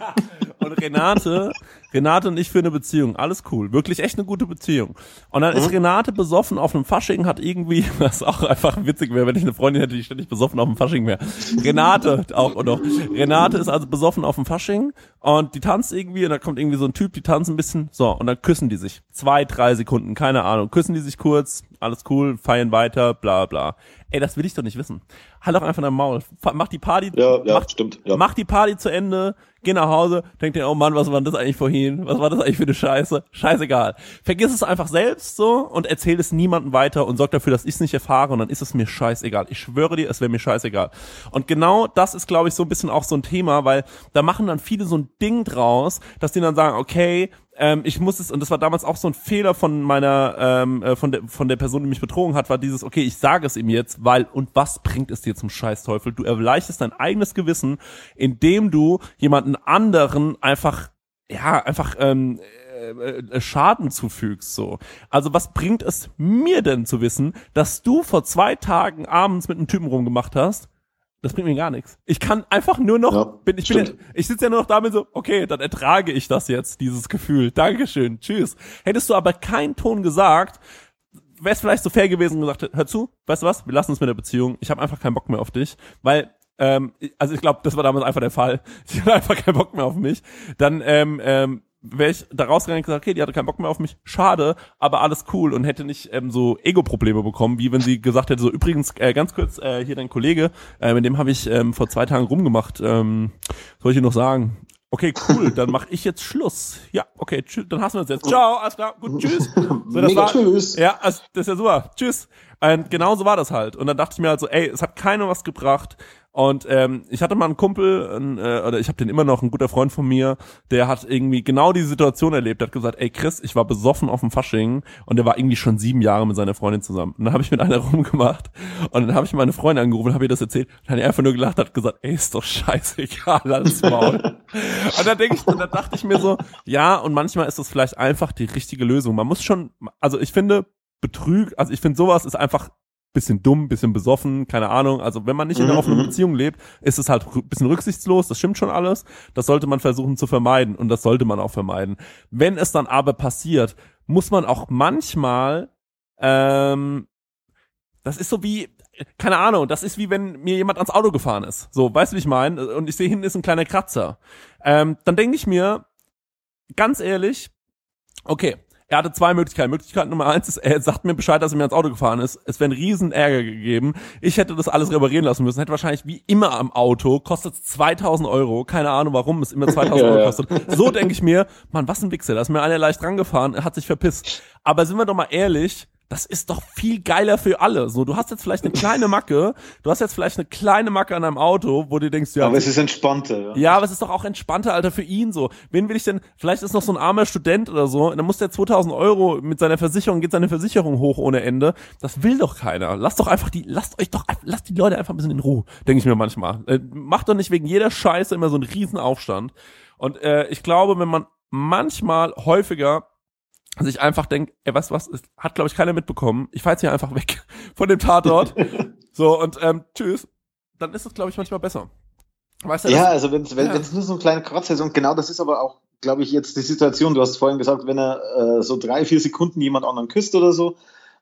Und Renate, Renate und ich für eine Beziehung. Alles cool. Wirklich echt eine gute Beziehung. Und dann ist Renate besoffen auf einem Fasching, hat irgendwie, was auch einfach witzig wäre, wenn ich eine Freundin hätte, die ständig besoffen auf dem Fasching wäre. Renate auch noch. Renate ist also besoffen auf dem Fasching und die tanzt irgendwie und da kommt irgendwie so ein Typ, die tanzen ein bisschen, so, und dann küssen die sich. Zwei, drei Sekunden, keine Ahnung. Küssen die sich kurz, alles cool, feiern weiter, bla bla. Ey, das will ich doch nicht wissen. Halt doch einfach dein Maul. Mach die Party, Ja, ja, mach, stimmt. Ja. Mach die Party zu Ende, geh nach Hause, denk dir, oh Mann, was war denn das eigentlich vorhin? Was war das eigentlich für eine Scheiße? Scheißegal. Vergiss es einfach selbst so und erzähl es niemandem weiter und sorg dafür, dass ich es nicht erfahre und dann ist es mir scheißegal. Ich schwöre dir, es wäre mir scheißegal. Und genau das ist, glaube ich, so ein bisschen auch so ein Thema, weil da machen dann viele so ein Ding draus, dass die dann sagen, okay, ähm, ich muss es, und das war damals auch so ein Fehler von meiner, ähm, äh, von der, von der Person, die mich betrogen hat, war dieses, okay, ich sage es ihm jetzt, weil, und was bringt es dir zum Scheißteufel? Du erleichterst dein eigenes Gewissen, indem du jemanden anderen einfach, ja, einfach, ähm, äh, äh, Schaden zufügst, so. Also was bringt es mir denn zu wissen, dass du vor zwei Tagen abends mit einem Typen rumgemacht hast, das bringt mir gar nichts. Ich kann einfach nur noch, Ja, bin, ich bin, ich sitze ja nur noch da mit so, okay, dann ertrage ich das jetzt, dieses Gefühl. Dankeschön, tschüss. Hättest du aber keinen Ton gesagt, wäre es vielleicht so fair gewesen und gesagt, hör zu, weißt du was, wir lassen uns mit der Beziehung. Ich habe einfach keinen Bock mehr auf dich, weil ähm, also ich glaube, das war damals einfach der Fall. Sie hatte einfach keinen Bock mehr auf mich. Dann ähm, ähm, wäre ich da rausgegangen und gesagt, okay, die hatte keinen Bock mehr auf mich, schade, aber alles cool und hätte nicht ähm, so Ego-Probleme bekommen, wie wenn sie gesagt hätte, so übrigens, äh, ganz kurz, äh, hier dein Kollege, äh, mit dem habe ich ähm, vor zwei Tagen rumgemacht, ähm, soll ich dir noch sagen? Okay, cool, dann mache ich jetzt Schluss. Ja, okay, tschüss, dann hassen wir uns jetzt. Ciao, alles klar, gut, tschüss. So, das Mega war- tschüss. Ja, also, das ist ja super. Tschüss. Und genau so war das halt. Und dann dachte ich mir halt so, ey, es hat keiner was gebracht. Und ähm, ich hatte mal einen Kumpel, ein, äh, oder ich habe den immer noch, ein guter Freund von mir, der hat irgendwie genau diese Situation erlebt. Der hat gesagt, ey Chris, ich war besoffen auf dem Fasching und der war irgendwie schon sieben Jahre mit seiner Freundin zusammen. Und dann habe ich mit einer rumgemacht und dann habe ich meine Freundin angerufen habe ihr das erzählt. Und dann hat er einfach nur gelacht, hat gesagt, ey, ist doch scheißegal, alles Maul. und dann denke ich, und dann dachte ich mir so, ja, und manchmal ist das vielleicht einfach die richtige Lösung. Man muss schon, also ich finde, Betrüg, also ich finde sowas ist einfach bisschen dumm, bisschen besoffen, keine Ahnung. Also wenn man nicht in einer Mhm, offenen mhm. Beziehung lebt, ist es halt ein bisschen rücksichtslos, das stimmt schon alles. Das sollte man versuchen zu vermeiden und das sollte man auch vermeiden. Wenn es dann aber passiert, muss man auch manchmal, ähm, das ist so wie, keine Ahnung, das ist wie wenn mir jemand ans Auto gefahren ist. So, weißt du, wie ich meine? Und ich sehe hinten ist ein kleiner Kratzer. Ähm, dann denke ich mir, ganz ehrlich, okay, er hatte zwei Möglichkeiten. Möglichkeit Nummer eins ist, er sagt mir Bescheid, dass er mir ans Auto gefahren ist. Es wäre ein riesen Ärger gegeben. Ich hätte das alles reparieren lassen müssen. Hätte wahrscheinlich wie immer am Auto, kostet 2000 Euro. Keine Ahnung, warum es immer 2000 Ja, Euro kostet. So denke ich mir, Mann, was ein Wichser. Da ist mir einer leicht rangefahren, er hat sich verpisst. Aber sind wir doch mal ehrlich, das ist doch viel geiler für alle. So, du hast jetzt vielleicht eine kleine Macke, du hast jetzt vielleicht eine kleine Macke an deinem Auto, wo du denkst, ja, Aber es ist entspannter. Ja. ja, aber es ist doch auch entspannter, Alter, für ihn so. Wen will ich denn, vielleicht ist noch so ein armer Student oder so, dann muss der 2000 Euro mit seiner Versicherung, geht seine Versicherung hoch ohne Ende. Das will doch keiner. Lasst doch einfach die, lasst euch doch, lasst die Leute einfach ein bisschen in Ruhe, denke ich mir manchmal. Äh, macht doch nicht wegen jeder Scheiße immer so einen riesen Aufstand. Und äh, ich glaube, wenn man manchmal häufiger dass ich einfach denke, ey, weißt du was, es hat, glaube ich, keiner mitbekommen. Ich fahr jetzt hier einfach weg von dem Tatort. so, und ähm, tschüss. Dann ist es, glaube ich, manchmal besser. Weißt du, Ja, das- also wenn's, wenn Ja. es nur so ein kleiner Kratzer ist und genau das ist aber auch, glaube ich, jetzt die Situation, du hast vorhin gesagt, wenn er äh, so drei, vier Sekunden jemand anderen küsst oder so,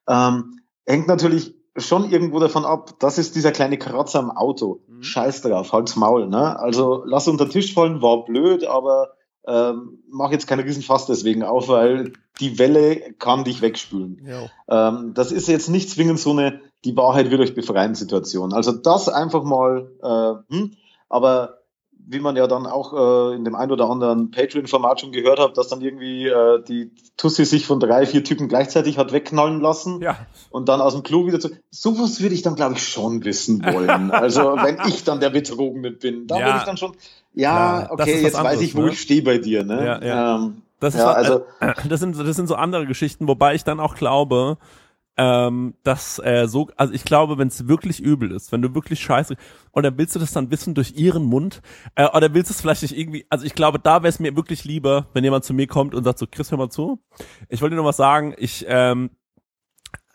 ähm, hängt natürlich schon irgendwo davon ab, das ist dieser kleine Kratzer am Auto. Mhm. Scheiß drauf, halt's Maul, ne? Also lass unter den Tisch fallen, war blöd, aber ähm, mach jetzt keinen Riesenfass deswegen auf, weil die Welle kann dich wegspülen. Ähm, das ist jetzt nicht zwingend so eine, die Wahrheit wird euch befreien Situation. Also das einfach mal, äh, hm, aber wie man ja dann auch äh, in dem ein oder anderen Patreon-Format schon gehört hat, dass dann irgendwie äh, die Tussi sich von drei, vier Typen gleichzeitig hat wegknallen lassen Ja, und dann aus dem Klo wieder zu. Sowas würde ich dann, glaube ich, schon wissen wollen. Also wenn ich dann der Betrogene bin, da Ja. würde ich dann schon, ja, okay, jetzt weiß anderes, ich, wo ne? ich stehe bei dir. Ne? Ja, ja. Ähm, das ist ja, also äh, das sind das sind so andere Geschichten, wobei ich dann auch glaube, ähm, dass äh, so, also ich glaube, wenn es wirklich übel ist, wenn du wirklich scheiße, oder willst du das dann wissen durch ihren Mund, äh, oder willst du es vielleicht nicht irgendwie, also ich glaube, da wäre es mir wirklich lieber, wenn jemand zu mir kommt und sagt so, Chris, hör mal zu, ich wollte dir noch was sagen, ich ähm,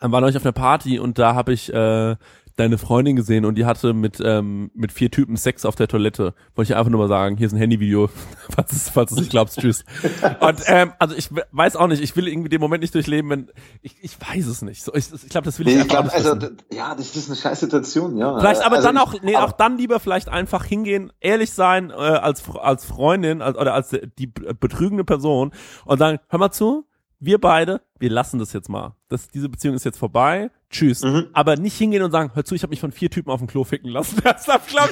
war neulich auf einer Party und da habe ich äh, deine Freundin gesehen und die hatte mit ähm, mit vier Typen Sex auf der Toilette. Wollte ich einfach nur mal sagen, hier ist ein Handyvideo, falls es falls du es nicht glaubst, tschüss. Und ähm, also ich we- weiß auch nicht, ich will irgendwie den Moment nicht durchleben, wenn ich ich weiß es nicht. So, ich ich glaube, das will ich Nee, ich nicht also ja, das ist eine scheiß Situation, ja. Vielleicht aber also dann auch, nee, auch dann lieber vielleicht einfach hingehen, ehrlich sein äh, als als Freundin als, oder als die betrügende Person und sagen, hör mal zu, wir beide, wir lassen das jetzt mal. Das, diese Beziehung ist jetzt vorbei. Tschüss. Mhm. Aber nicht hingehen und sagen, hör zu, ich habe mich von vier Typen auf dem Klo ficken lassen. Das glaub, glaub,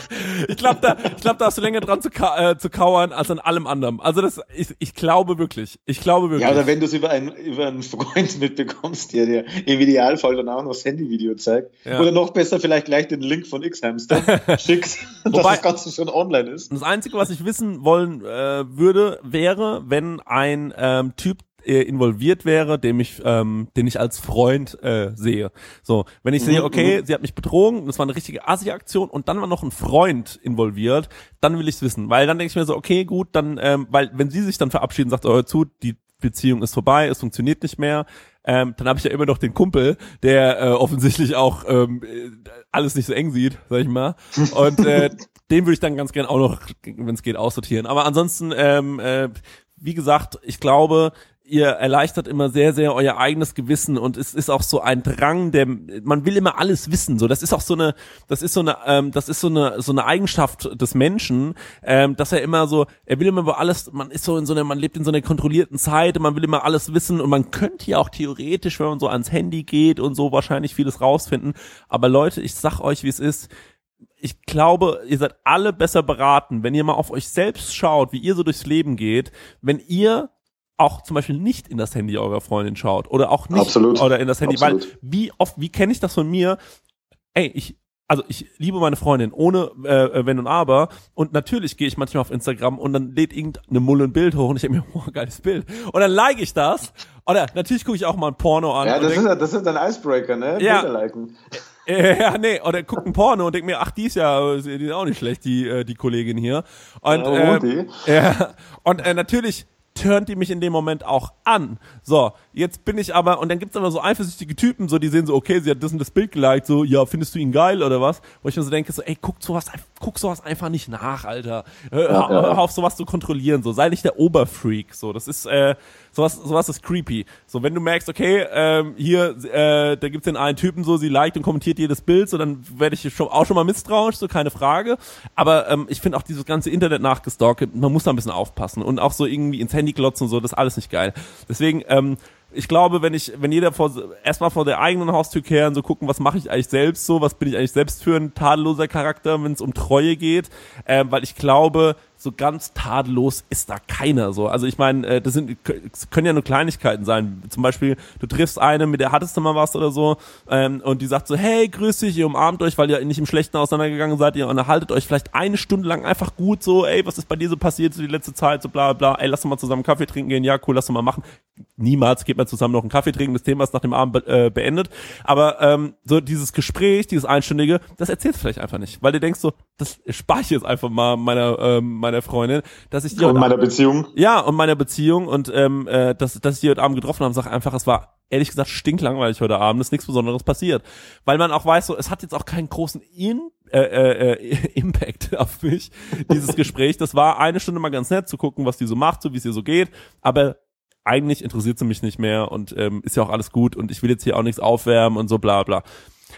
ich glaube, da, ich glaub, da hast du länger dran zu, ka äh, zu kauern als an allem anderen. Also das, ich, ich glaube wirklich. Ich glaube wirklich. Ja, oder wenn du es über einen, über einen Freund mitbekommst, der dir im Idealfall dann auch noch das Handyvideo zeigt. Ja. Oder noch besser vielleicht gleich den Link von X-Hamster schickst, dass Wobei- das Ganze schon online ist. Das Einzige, was ich wissen wollen äh, würde, wäre, wenn ein ähm, Typ involviert wäre, dem ich, ähm, den ich als Freund äh, sehe. So, wenn ich sehe, Mhm, okay, sie hat mich betrogen, das war eine richtige Assi-Aktion und dann war noch ein Freund involviert, dann will ich es wissen, weil dann denke ich mir so, okay, gut, dann, ähm, weil wenn sie sich dann verabschieden, sagt, oh, hör zu, die Beziehung ist vorbei, es funktioniert nicht mehr, ähm, dann habe ich ja immer noch den Kumpel, der äh, offensichtlich auch ähm, äh, alles nicht so eng sieht, sag ich mal. Und äh, den würde ich dann ganz gern auch noch, wenn es geht, aussortieren. Aber ansonsten, ähm, äh, wie gesagt, ich glaube, ihr erleichtert immer sehr, sehr euer eigenes Gewissen und es ist auch so ein Drang, der man will immer alles wissen. So, das ist auch so eine, das ist so eine, ähm, das ist so eine so eine Eigenschaft des Menschen, ähm, dass er immer so, er will immer über alles, man ist so in so einer, man lebt in so einer kontrollierten Zeit und man will immer alles wissen und man könnte ja auch theoretisch, wenn man so ans Handy geht und so wahrscheinlich vieles rausfinden. Aber Leute, ich sag euch, wie es ist ich glaube, ihr seid alle besser beraten, wenn ihr mal auf euch selbst schaut, wie ihr so durchs Leben geht, wenn ihr auch zum Beispiel nicht in das Handy eurer Freundin schaut oder auch nicht Absolut. oder in das Handy, Absolut. weil wie oft, wie kenne ich das von mir? Ey, ich also ich liebe meine Freundin ohne äh, Wenn und Aber und natürlich gehe ich manchmal auf Instagram und dann lädt irgendeine Mulle ein Bild hoch und ich denke mir, oh, geiles Bild und dann like ich das oder natürlich gucke ich auch mal ein Porno an Ja, das denk, ist, das ist ein Icebreaker, ne? Ja. Bilder liken. ja, nee, oder guckt ein Porno und denkt mir, ach, die ist ja, die ist auch nicht schlecht, die, äh, die Kollegin hier. Und, Ja, äh, ja, und äh, natürlich turnt die mich in dem Moment auch an. So, jetzt bin ich aber, und dann gibt's aber so eifersüchtige Typen, so, die sehen so, okay, sie hat das und das Bild geliked, so, ja, findest du ihn geil oder was? Wo ich mir so denke, so, ey, guck sowas, guck sowas einfach nicht nach, Alter. Hör, Ja, ja. hör auf, sowas zu kontrollieren, so, sei nicht der Oberfreak, so, das ist, äh, sowas, sowas ist creepy. So, wenn du merkst, okay, ähm, hier, äh, da gibt's den einen Typen so, sie liked und kommentiert jedes Bild, so, dann werde ich schon, auch schon mal misstrauisch, so, keine Frage. Aber ähm, ich finde auch dieses ganze Internet nachgestalkt, man muss da ein bisschen aufpassen und auch so irgendwie ins Handy glotzen und so, das ist alles nicht geil. Deswegen, ähm, ich glaube, wenn ich, wenn jeder vor, erstmal vor der eigenen Haustür kehren, so gucken, was mache ich eigentlich selbst so, was bin ich eigentlich selbst für ein tadelloser Charakter, wenn es um Treue geht, ähm, weil ich glaube, so ganz tadellos ist da keiner so. Also ich meine, äh, das sind können ja nur Kleinigkeiten sein. Zum Beispiel, du triffst eine, mit der hattest du mal was oder so, ähm, und die sagt so, hey, grüß dich, ihr umarmt euch, weil ihr nicht im Schlechten auseinandergegangen seid, ihr unterhaltet euch vielleicht eine Stunde lang einfach gut so, ey, was ist bei dir so passiert so die letzte Zeit, so bla bla, ey, lass doch mal zusammen Kaffee trinken gehen, ja, cool, lass doch mal machen niemals geht man zusammen noch einen Kaffee trinken, das Thema ist nach dem Abend be äh, beendet. Aber ähm, so dieses Gespräch, dieses Einstündige, das erzählst du vielleicht einfach nicht, weil du denkst so, das spare ich jetzt einfach mal meiner ähm, meiner Freundin, dass ich die Und meiner Beziehung. ja, und meiner Beziehung und ähm, äh, dass, dass ich die heute Abend getroffen habe, sag einfach, es war ehrlich gesagt stinklangweilig heute Abend, ist nichts Besonderes passiert. Weil man auch weiß, so, es hat jetzt auch keinen großen In äh, äh, Impact auf mich, dieses Gespräch. Das war eine Stunde mal ganz nett zu gucken, was die so macht, so wie es ihr so geht, aber eigentlich interessiert sie mich nicht mehr und ähm, ist ja auch alles gut und ich will jetzt hier auch nichts aufwärmen und so bla bla.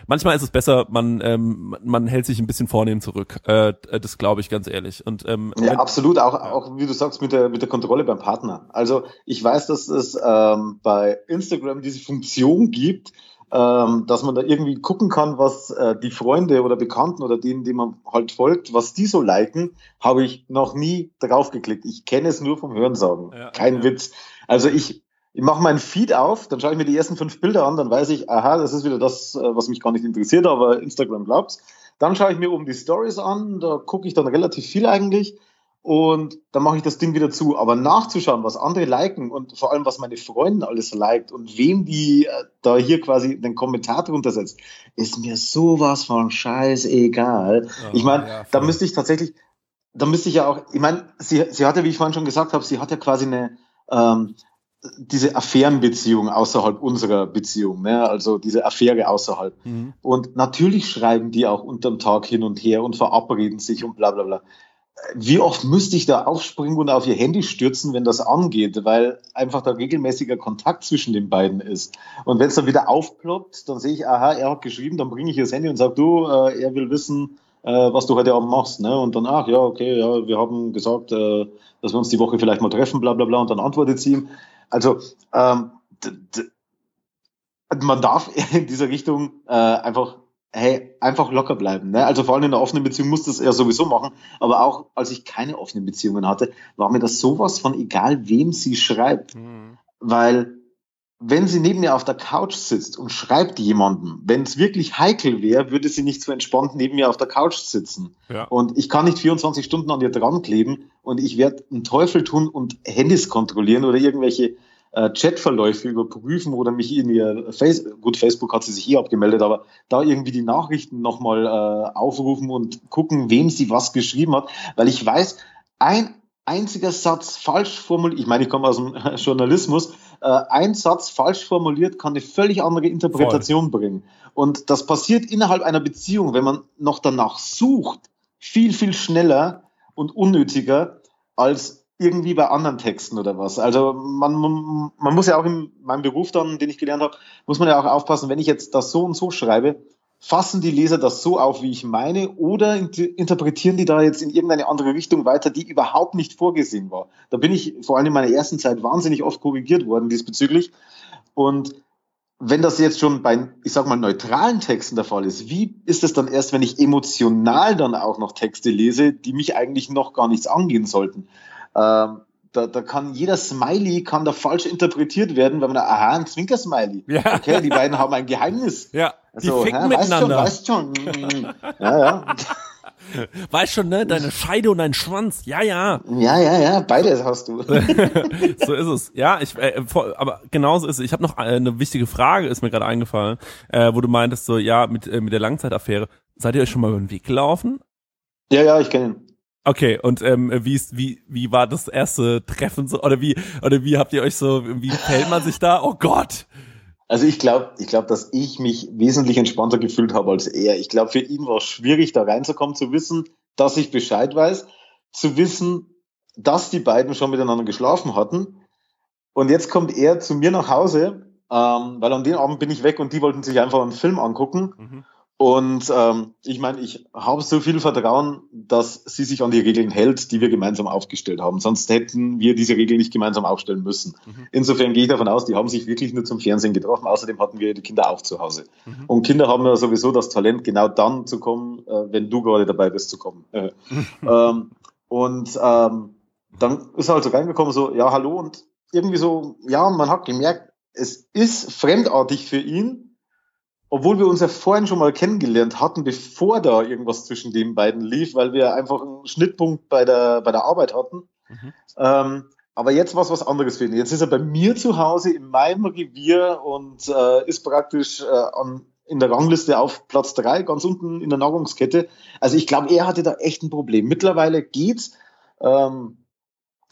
Manchmal ist es besser, man ähm, man hält sich ein bisschen vornehm zurück. Äh, das glaube ich ganz ehrlich. Und ähm, Ja, absolut, auch, auch wie du sagst, mit der, mit der Kontrolle beim Partner. Also ich weiß, dass es ähm, bei Instagram diese Funktion gibt, ähm, dass man da irgendwie gucken kann, was äh, die Freunde oder Bekannten oder denen, die man halt folgt, was die so liken, habe ich noch nie drauf geklickt. Ich kenne es nur vom Hörensagen. Ja, Kein ja. Witz. Also ich, ich mache meinen Feed auf, dann schaue ich mir die ersten fünf Bilder an, dann weiß ich, aha, das ist wieder das, äh, was mich gar nicht interessiert, aber Instagram glaubt's. Dann schaue ich mir oben die Stories an, da gucke ich dann relativ viel eigentlich und dann mache ich das Ding wieder zu. Aber nachzuschauen, was andere liken und vor allem, was meine Freundin alles liked und wem die äh, da hier quasi den Kommentar drunter setzt, ist mir sowas von scheißegal. ich meine, ja, da müsste ich tatsächlich, da müsste ich ja auch, ich meine, sie, sie hatte, wie ich vorhin schon gesagt habe, sie hat ja quasi eine, ähm, diese Affärenbeziehung außerhalb unserer Beziehung, ne? also diese Affäre außerhalb. Mhm. Und natürlich schreiben die auch unterm Tag hin und her und verabreden sich und bla bla bla. Wie oft müsste ich da aufspringen und auf ihr Handy stürzen, wenn das angeht, weil einfach da regelmäßiger Kontakt zwischen den beiden ist. Und wenn es dann wieder aufploppt, dann sehe ich, aha, er hat geschrieben, dann bringe ich ihr das Handy und sage, du, äh, er will wissen, äh, was du heute Abend machst. Ne? Und dann, ach ja, okay, ja, wir haben gesagt, äh, dass wir uns die Woche vielleicht mal treffen, bla bla bla. Und dann antwortet sie ihm. Also ähm, man darf in dieser Richtung äh, einfach, hey, einfach locker bleiben. Ne? Also vor allem in einer offenen Beziehung muss das er sowieso machen. Aber auch als ich keine offenen Beziehungen hatte, war mir das sowas von egal, wem sie schreibt. Mhm. Weil wenn sie neben mir auf der Couch sitzt und schreibt jemanden, wenn es wirklich heikel wäre, würde sie nicht so entspannt neben mir auf der Couch sitzen. Ja. Und ich kann nicht 24 Stunden an ihr dran kleben und ich werde einen Teufel tun und Handys kontrollieren oder irgendwelche äh, Chatverläufe überprüfen oder mich in ihr Face gut, Facebook hat sie sich eh abgemeldet, aber da irgendwie die Nachrichten nochmal äh, aufrufen und gucken, wem sie was geschrieben hat, weil ich weiß, ein einziger Satz falsch formuliert, ich meine, ich komme aus dem Journalismus, ein Satz falsch formuliert kann eine völlig andere Interpretation bringen. Und das passiert innerhalb einer Beziehung, wenn man noch danach sucht, viel, viel schneller und unnötiger als irgendwie bei anderen Texten oder was. Also man, man, man muss ja auch in meinem Beruf dann, den ich gelernt habe, muss man ja auch aufpassen, wenn ich jetzt das so und so schreibe, fassen die Leser das so auf, wie ich meine, oder inter interpretieren die da jetzt in irgendeine andere Richtung weiter, die überhaupt nicht vorgesehen war. Da bin ich vor allem in meiner ersten Zeit wahnsinnig oft korrigiert worden diesbezüglich. Und wenn das jetzt schon bei, ich sag mal, neutralen Texten der Fall ist, wie ist es dann erst, wenn ich emotional dann auch noch Texte lese, die mich eigentlich noch gar nichts angehen sollten? Ähm, da, da kann jeder Smiley kann da falsch interpretiert werden, wenn man da, aha, ein Zwinker-Smiley. Ja. Okay, die beiden haben ein Geheimnis. Ja, die Also, ficken hä, miteinander. Weißt schon, weißt schon. Ja, ja. Weißt schon, ne? Deine Scheide und dein Schwanz. Ja, ja. Ja, ja, ja, beides hast du. so ist es. Ja, ich, äh, voll, aber genauso ist es. Ich habe noch äh, eine wichtige Frage, ist mir gerade eingefallen, äh, wo du meintest so, ja, mit, äh, mit der Langzeitaffäre. Seid ihr euch schon mal über den Weg gelaufen? Ja, ja, ich kenne ihn. Okay, und ähm, wie, ist, wie, wie war das erste Treffen so? Oder wie, oder wie habt ihr euch so, wie fällt man sich da? Oh Gott! Also ich glaube, ich glaube, dass ich mich wesentlich entspannter gefühlt habe als er. Ich glaube, für ihn war es schwierig, da reinzukommen, zu wissen, dass ich Bescheid weiß, zu wissen, dass die beiden schon miteinander geschlafen hatten. Und jetzt kommt er zu mir nach Hause, ähm, weil an dem Abend bin ich weg und die wollten sich einfach einen Film angucken. Mhm. Und ähm, ich meine, ich habe so viel Vertrauen, dass sie sich an die Regeln hält, die wir gemeinsam aufgestellt haben. Sonst hätten wir diese Regeln nicht gemeinsam aufstellen müssen. Mhm. Insofern gehe ich davon aus, die haben sich wirklich nur zum Fernsehen getroffen. Außerdem hatten wir die Kinder auch zu Hause. Mhm. Und Kinder haben ja sowieso das Talent, genau dann zu kommen, äh, wenn du gerade dabei bist zu kommen. Äh, ähm, und ähm, dann ist er halt so reingekommen, so, ja, hallo. Und irgendwie so, ja, man hat gemerkt, es ist fremdartig für ihn, obwohl wir uns ja vorhin schon mal kennengelernt hatten, bevor da irgendwas zwischen den beiden lief, weil wir einfach einen Schnittpunkt bei der, bei der Arbeit hatten. Mhm. Ähm, Aber jetzt war es was anderes für ihn. Jetzt ist er bei mir zu Hause in meinem Revier und äh, ist praktisch äh, an, in der Rangliste auf Platz drei, ganz unten in der Nahrungskette. Also ich glaube, er hatte da echt ein Problem. Mittlerweile geht's. Ähm,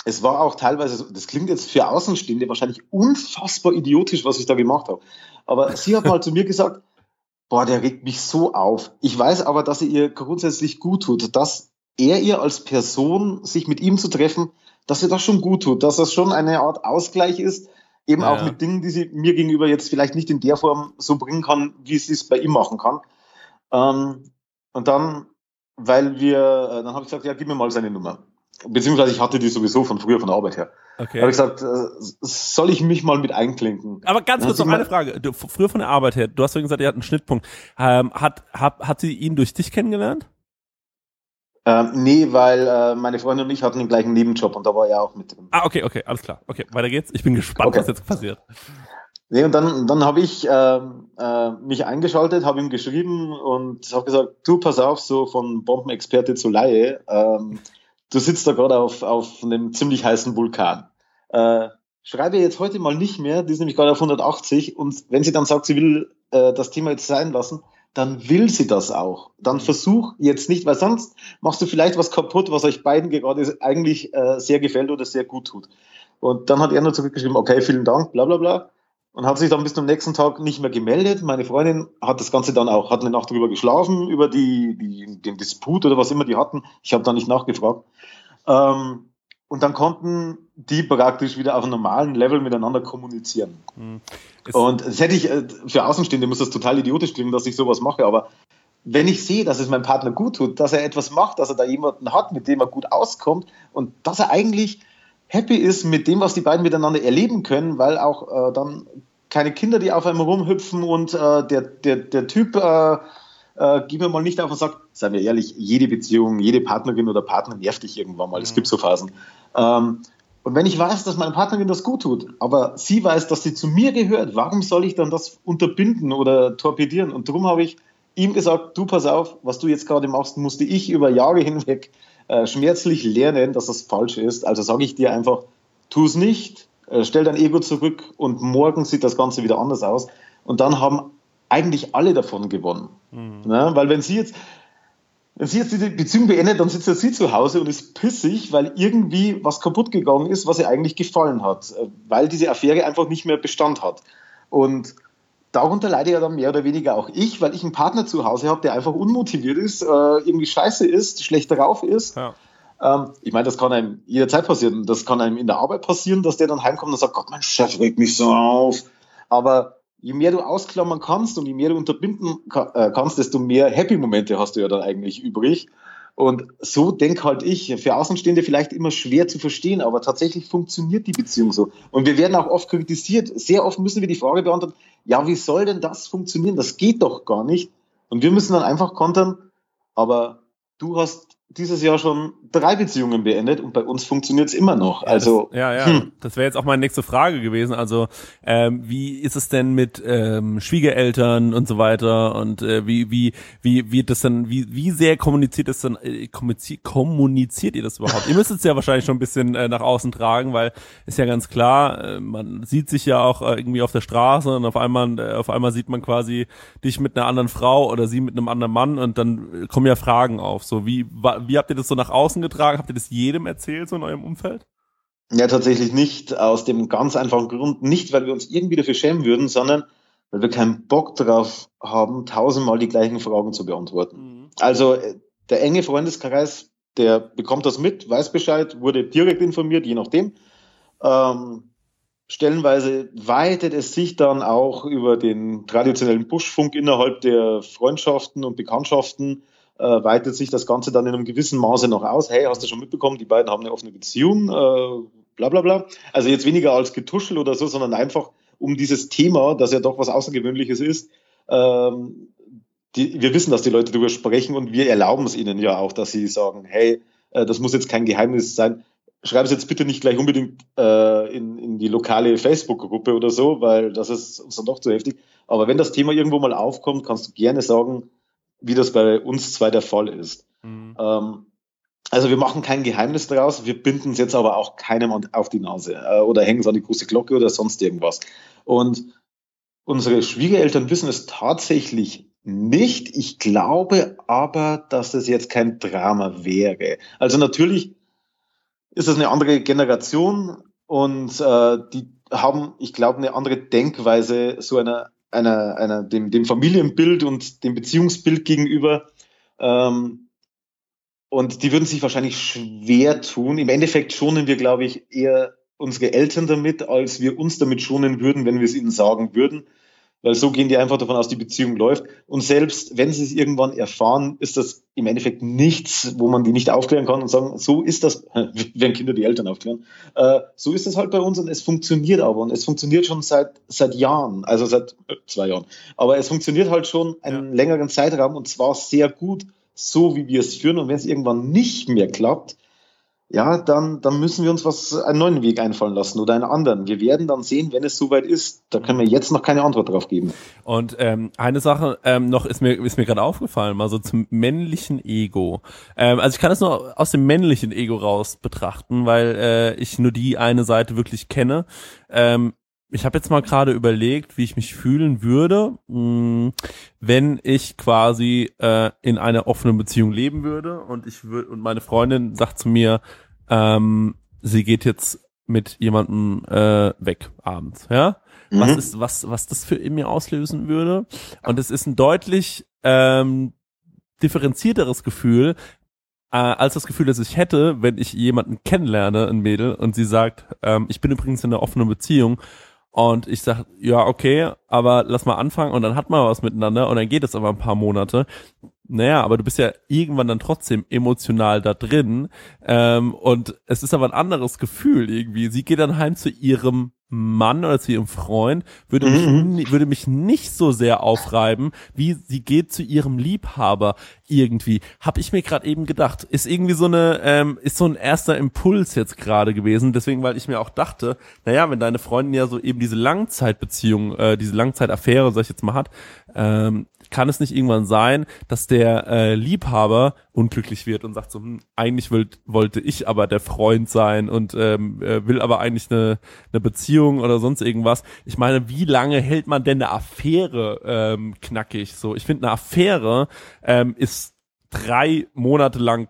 es war auch teilweise, das klingt jetzt für Außenstehende wahrscheinlich unfassbar idiotisch, was ich da gemacht habe. Aber sie hat mal zu mir gesagt, boah, der regt mich so auf. Ich weiß aber, dass er ihr grundsätzlich gut tut, dass er ihr als Person, sich mit ihm zu treffen, dass er das schon gut tut, dass das schon eine Art Ausgleich ist, eben Ja, auch mit Dingen, die sie mir gegenüber jetzt vielleicht nicht in der Form so bringen kann, wie sie es bei ihm machen kann. Ähm, und dann, weil wir, äh, dann habe ich gesagt, ja, gib mir mal seine Nummer. Beziehungsweise ich hatte die sowieso von früher von der Arbeit her. Okay. Habe ich gesagt, äh, soll ich mich mal mit einklinken? Aber ganz kurz hat noch eine Frage. Du, früher von der Arbeit her, du hast ja gesagt, ihr habt einen Schnittpunkt. Ähm, hat, hat, hat sie ihn durch dich kennengelernt? Ähm, nee, weil äh, meine Freundin und ich hatten den gleichen Nebenjob und da war er auch mit drin. Ah, okay, okay, alles klar. Okay, weiter geht's. Ich bin gespannt, Okay. was jetzt passiert. Nee, und dann, dann habe ich ähm, äh, mich eingeschaltet, habe ihm geschrieben und habe gesagt, du pass auf, so von Bombenexperte zu Laie, ähm, du sitzt da gerade auf, auf einem ziemlich heißen Vulkan. Äh, schreibe jetzt heute mal nicht mehr, die ist nämlich gerade auf 180 und wenn sie dann sagt, sie will äh, das Thema jetzt sein lassen, dann will sie das auch. Dann versuch jetzt nicht, weil sonst machst du vielleicht was kaputt, was euch beiden gerade eigentlich äh, sehr gefällt oder sehr gut tut. Und dann hat er nur zurückgeschrieben, okay, vielen Dank, bla bla bla. Und hat sich dann bis zum nächsten Tag nicht mehr gemeldet. Meine Freundin hat das Ganze dann auch, hat eine Nacht drüber geschlafen, über die, die, den Disput oder was immer die hatten. Ich habe da nicht nachgefragt. Ähm, und dann konnten die praktisch wieder auf einem normalen Level miteinander kommunizieren. Ist- Und das hätte ich, äh, für Außenstehende muss das total idiotisch klingen, dass ich sowas mache, aber wenn ich sehe, dass es meinem Partner gut tut, dass er etwas macht, dass er da jemanden hat, mit dem er gut auskommt und dass er eigentlich happy ist mit dem, was die beiden miteinander erleben können, weil auch äh, dann keine Kinder, die auf einmal rumhüpfen und äh, der, der, der Typ, äh, äh, gib mir mal nicht auf und sagt, seien wir ehrlich, jede Beziehung, jede Partnerin oder Partner nervt dich irgendwann mal. Es gibt so Phasen. Ähm, und wenn ich weiß, dass meine Partnerin das gut tut, aber sie weiß, dass sie zu mir gehört, warum soll ich dann das unterbinden oder torpedieren? Und darum habe ich ihm gesagt, du pass auf, was du jetzt gerade machst, musste ich über Jahre hinweg äh, schmerzlich lernen, dass das falsch ist. Also sage ich dir einfach, tu es nicht, äh, stell dein Ego zurück und morgen sieht das Ganze wieder anders aus. Und dann haben eigentlich alle davon gewonnen. Ja, weil wenn sie jetzt, wenn sie jetzt die Beziehung beendet, dann sitzt ja sie zu Hause und ist pissig, weil irgendwie was kaputt gegangen ist, was ihr eigentlich gefallen hat, äh, weil diese Affäre einfach nicht mehr Bestand hat. Und darunter leide ja dann mehr oder weniger auch ich, weil ich einen Partner zu Hause habe, der einfach unmotiviert ist, äh, irgendwie scheiße ist, schlecht drauf ist. Ja. Ähm, ich meine, das kann einem jederzeit passieren. Das kann einem in der Arbeit passieren, dass der dann heimkommt und sagt, Gott, mein Chef regt mich so auf. Aber je mehr du ausklammern kannst und je mehr du unterbinden äh, kannst, desto mehr Happy-Momente hast du ja dann eigentlich übrig. Und so denk halt ich, für Außenstehende vielleicht immer schwer zu verstehen, aber tatsächlich funktioniert die Beziehung so. Und wir werden auch oft kritisiert. Sehr oft müssen wir die Frage beantworten, ja, wie soll denn das funktionieren? Das geht doch gar nicht. Und wir müssen dann einfach kontern, aber du hast dieses Jahr schon drei Beziehungen beendet und bei uns funktioniert es immer noch. also, das, ja, ja, hm. das wäre jetzt auch meine nächste Frage gewesen. Also, ähm, wie ist es denn mit ähm, Schwiegereltern und so weiter und äh, wie wie wie wird das dann wie wie sehr kommuniziert es dann äh, kommuniziert, kommuniziert ihr das überhaupt? ihr müsst es ja wahrscheinlich schon ein bisschen äh, nach außen tragen, weil ist ja ganz klar, äh, man sieht sich ja auch äh, irgendwie auf der Straße und auf einmal äh, auf einmal sieht man quasi dich mit einer anderen Frau oder sie mit einem anderen Mann und dann äh, kommen ja Fragen auf. So wie wa- wie habt ihr das so nach außen getragen? Habt ihr das jedem erzählt so in eurem Umfeld? Ja, tatsächlich nicht. Aus dem ganz einfachen Grund, nicht weil wir uns irgendwie dafür schämen würden, sondern weil wir keinen Bock drauf haben, tausendmal die gleichen Fragen zu beantworten. Also äh, der enge Freundeskreis, der bekommt das mit, weiß Bescheid, wurde direkt informiert, je nachdem. Ähm, stellenweise weitet es sich dann auch über den traditionellen Buschfunk innerhalb der Freundschaften und Bekanntschaften, äh, weitet sich das Ganze dann in einem gewissen Maße noch aus. Hey, hast du schon mitbekommen, die beiden haben eine offene Beziehung, äh, bla bla bla. Also jetzt weniger als Getuschel oder so, sondern einfach um dieses Thema, das ja doch was Außergewöhnliches ist, ähm, die, wir wissen, dass die Leute darüber sprechen und wir erlauben es ihnen ja auch, dass sie sagen, hey, äh, das muss jetzt kein Geheimnis sein. Schreib es jetzt bitte nicht gleich unbedingt äh, in, in die lokale Facebook-Gruppe oder so, weil das ist uns dann doch zu heftig. Aber wenn das Thema irgendwo mal aufkommt, kannst du gerne sagen, wie das bei uns zwei der Fall ist. Mhm. Ähm, also wir machen kein Geheimnis daraus, wir binden es jetzt aber auch keinem auf die Nase äh, oder hängen es an die große Glocke oder sonst irgendwas. Und unsere Schwiegereltern wissen es tatsächlich nicht. Ich glaube aber, dass das jetzt kein Drama wäre. Also natürlich ist das eine andere Generation und äh, die haben, ich glaube, eine andere Denkweise so einer, einer, einer dem, dem Familienbild und dem Beziehungsbild gegenüber. Ähm, und die würden sich wahrscheinlich schwer tun. Im Endeffekt schonen wir, glaube ich, eher unsere Eltern damit, als wir uns damit schonen würden, wenn wir es ihnen sagen würden weil so gehen die einfach davon aus, die Beziehung läuft. Und selbst wenn sie es irgendwann erfahren, ist das im Endeffekt nichts, wo man die nicht aufklären kann und sagen, so ist das, wenn Kinder die Eltern aufklären, äh, so ist das halt bei uns und es funktioniert aber und es funktioniert schon seit, seit Jahren, also seit äh, zwei Jahren. Aber es funktioniert halt schon einen ja. längeren Zeitraum und zwar sehr gut, so wie wir es führen. Und wenn es irgendwann nicht mehr klappt, ja, dann, dann müssen wir uns was, einen neuen Weg einfallen lassen oder einen anderen. Wir werden dann sehen, wenn es soweit ist. Da können wir jetzt noch keine Antwort drauf geben. Und ähm, eine Sache ähm, noch ist mir, ist mir gerade aufgefallen, mal so zum männlichen Ego. Ähm, also ich kann es nur aus dem männlichen Ego raus betrachten, weil äh, ich nur die eine Seite wirklich kenne. Ähm, ich habe jetzt mal gerade überlegt, wie ich mich fühlen würde, mh, hm, wenn ich quasi äh, in einer offenen Beziehung leben würde und ich würde und meine Freundin sagt zu mir, ähm, sie geht jetzt mit jemandem äh, weg abends, ja? Mhm. Was ist was was das für in mir auslösen würde? Und es ist ein deutlich ähm, differenzierteres Gefühl, äh, als das Gefühl, das ich hätte, wenn ich jemanden kennenlerne, ein Mädel, und sie sagt, ähm, ich bin übrigens in einer offenen Beziehung und ich sag, ja, okay, aber lass mal anfangen und dann hat man was miteinander und dann geht es aber ein paar Monate. Naja, aber du bist ja irgendwann dann trotzdem emotional da drin. Ähm, und es ist aber ein anderes Gefühl irgendwie. Sie geht dann heim zu ihrem Mann oder zu ihrem Freund, würde mhm. mich, würde mich nicht so sehr aufreiben, wie sie geht zu ihrem Liebhaber irgendwie. Hab ich mir gerade eben gedacht. Ist irgendwie so eine, ähm, ist so ein erster Impuls jetzt gerade gewesen. Deswegen, weil ich mir auch dachte, naja, wenn deine Freundin ja so eben diese Langzeitbeziehung, äh, diese Langzeitaffäre, sag ich jetzt mal, hat, ähm, kann es nicht irgendwann sein, dass der äh, Liebhaber unglücklich wird und sagt so, hm, eigentlich will, wollte ich aber der Freund sein und ähm, äh, will aber eigentlich eine, eine Beziehung oder sonst irgendwas. Ich meine, wie lange hält man denn eine Affäre ähm, knackig? So, ich finde, eine Affäre ähm, ist drei Monate lang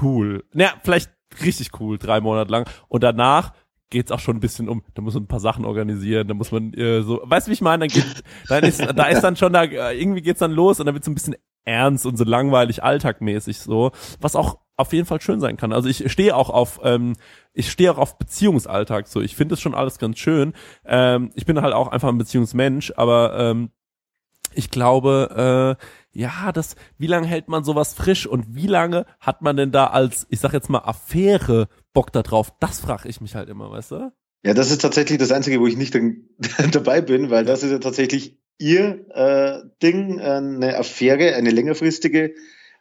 cool. Naja, vielleicht richtig cool, drei Monate lang. Und danach geht's auch schon ein bisschen um, da muss man ein paar Sachen organisieren, da muss man äh, so, weißt du, wie ich meine, dann geht, dann ist, da ist dann schon da, äh, irgendwie geht's dann los und dann wird's ein bisschen ernst und so langweilig alltagmäßig so, was auch auf jeden Fall schön sein kann. Also ich stehe auch auf, ähm, ich stehe auch auf Beziehungsalltag so. Ich finde das schon alles ganz schön. Ähm, ich bin halt auch einfach ein Beziehungsmensch, aber ähm, ich glaube, äh, ja, das, wie lange hält man sowas frisch und wie lange hat man denn da als, ich sag jetzt mal, Affäre Bock da drauf? Das frage ich mich halt immer, weißt du? Ja, das ist tatsächlich das Einzige, wo ich nicht dabei bin, weil das ist ja tatsächlich ihr äh, Ding, eine Affäre, eine längerfristige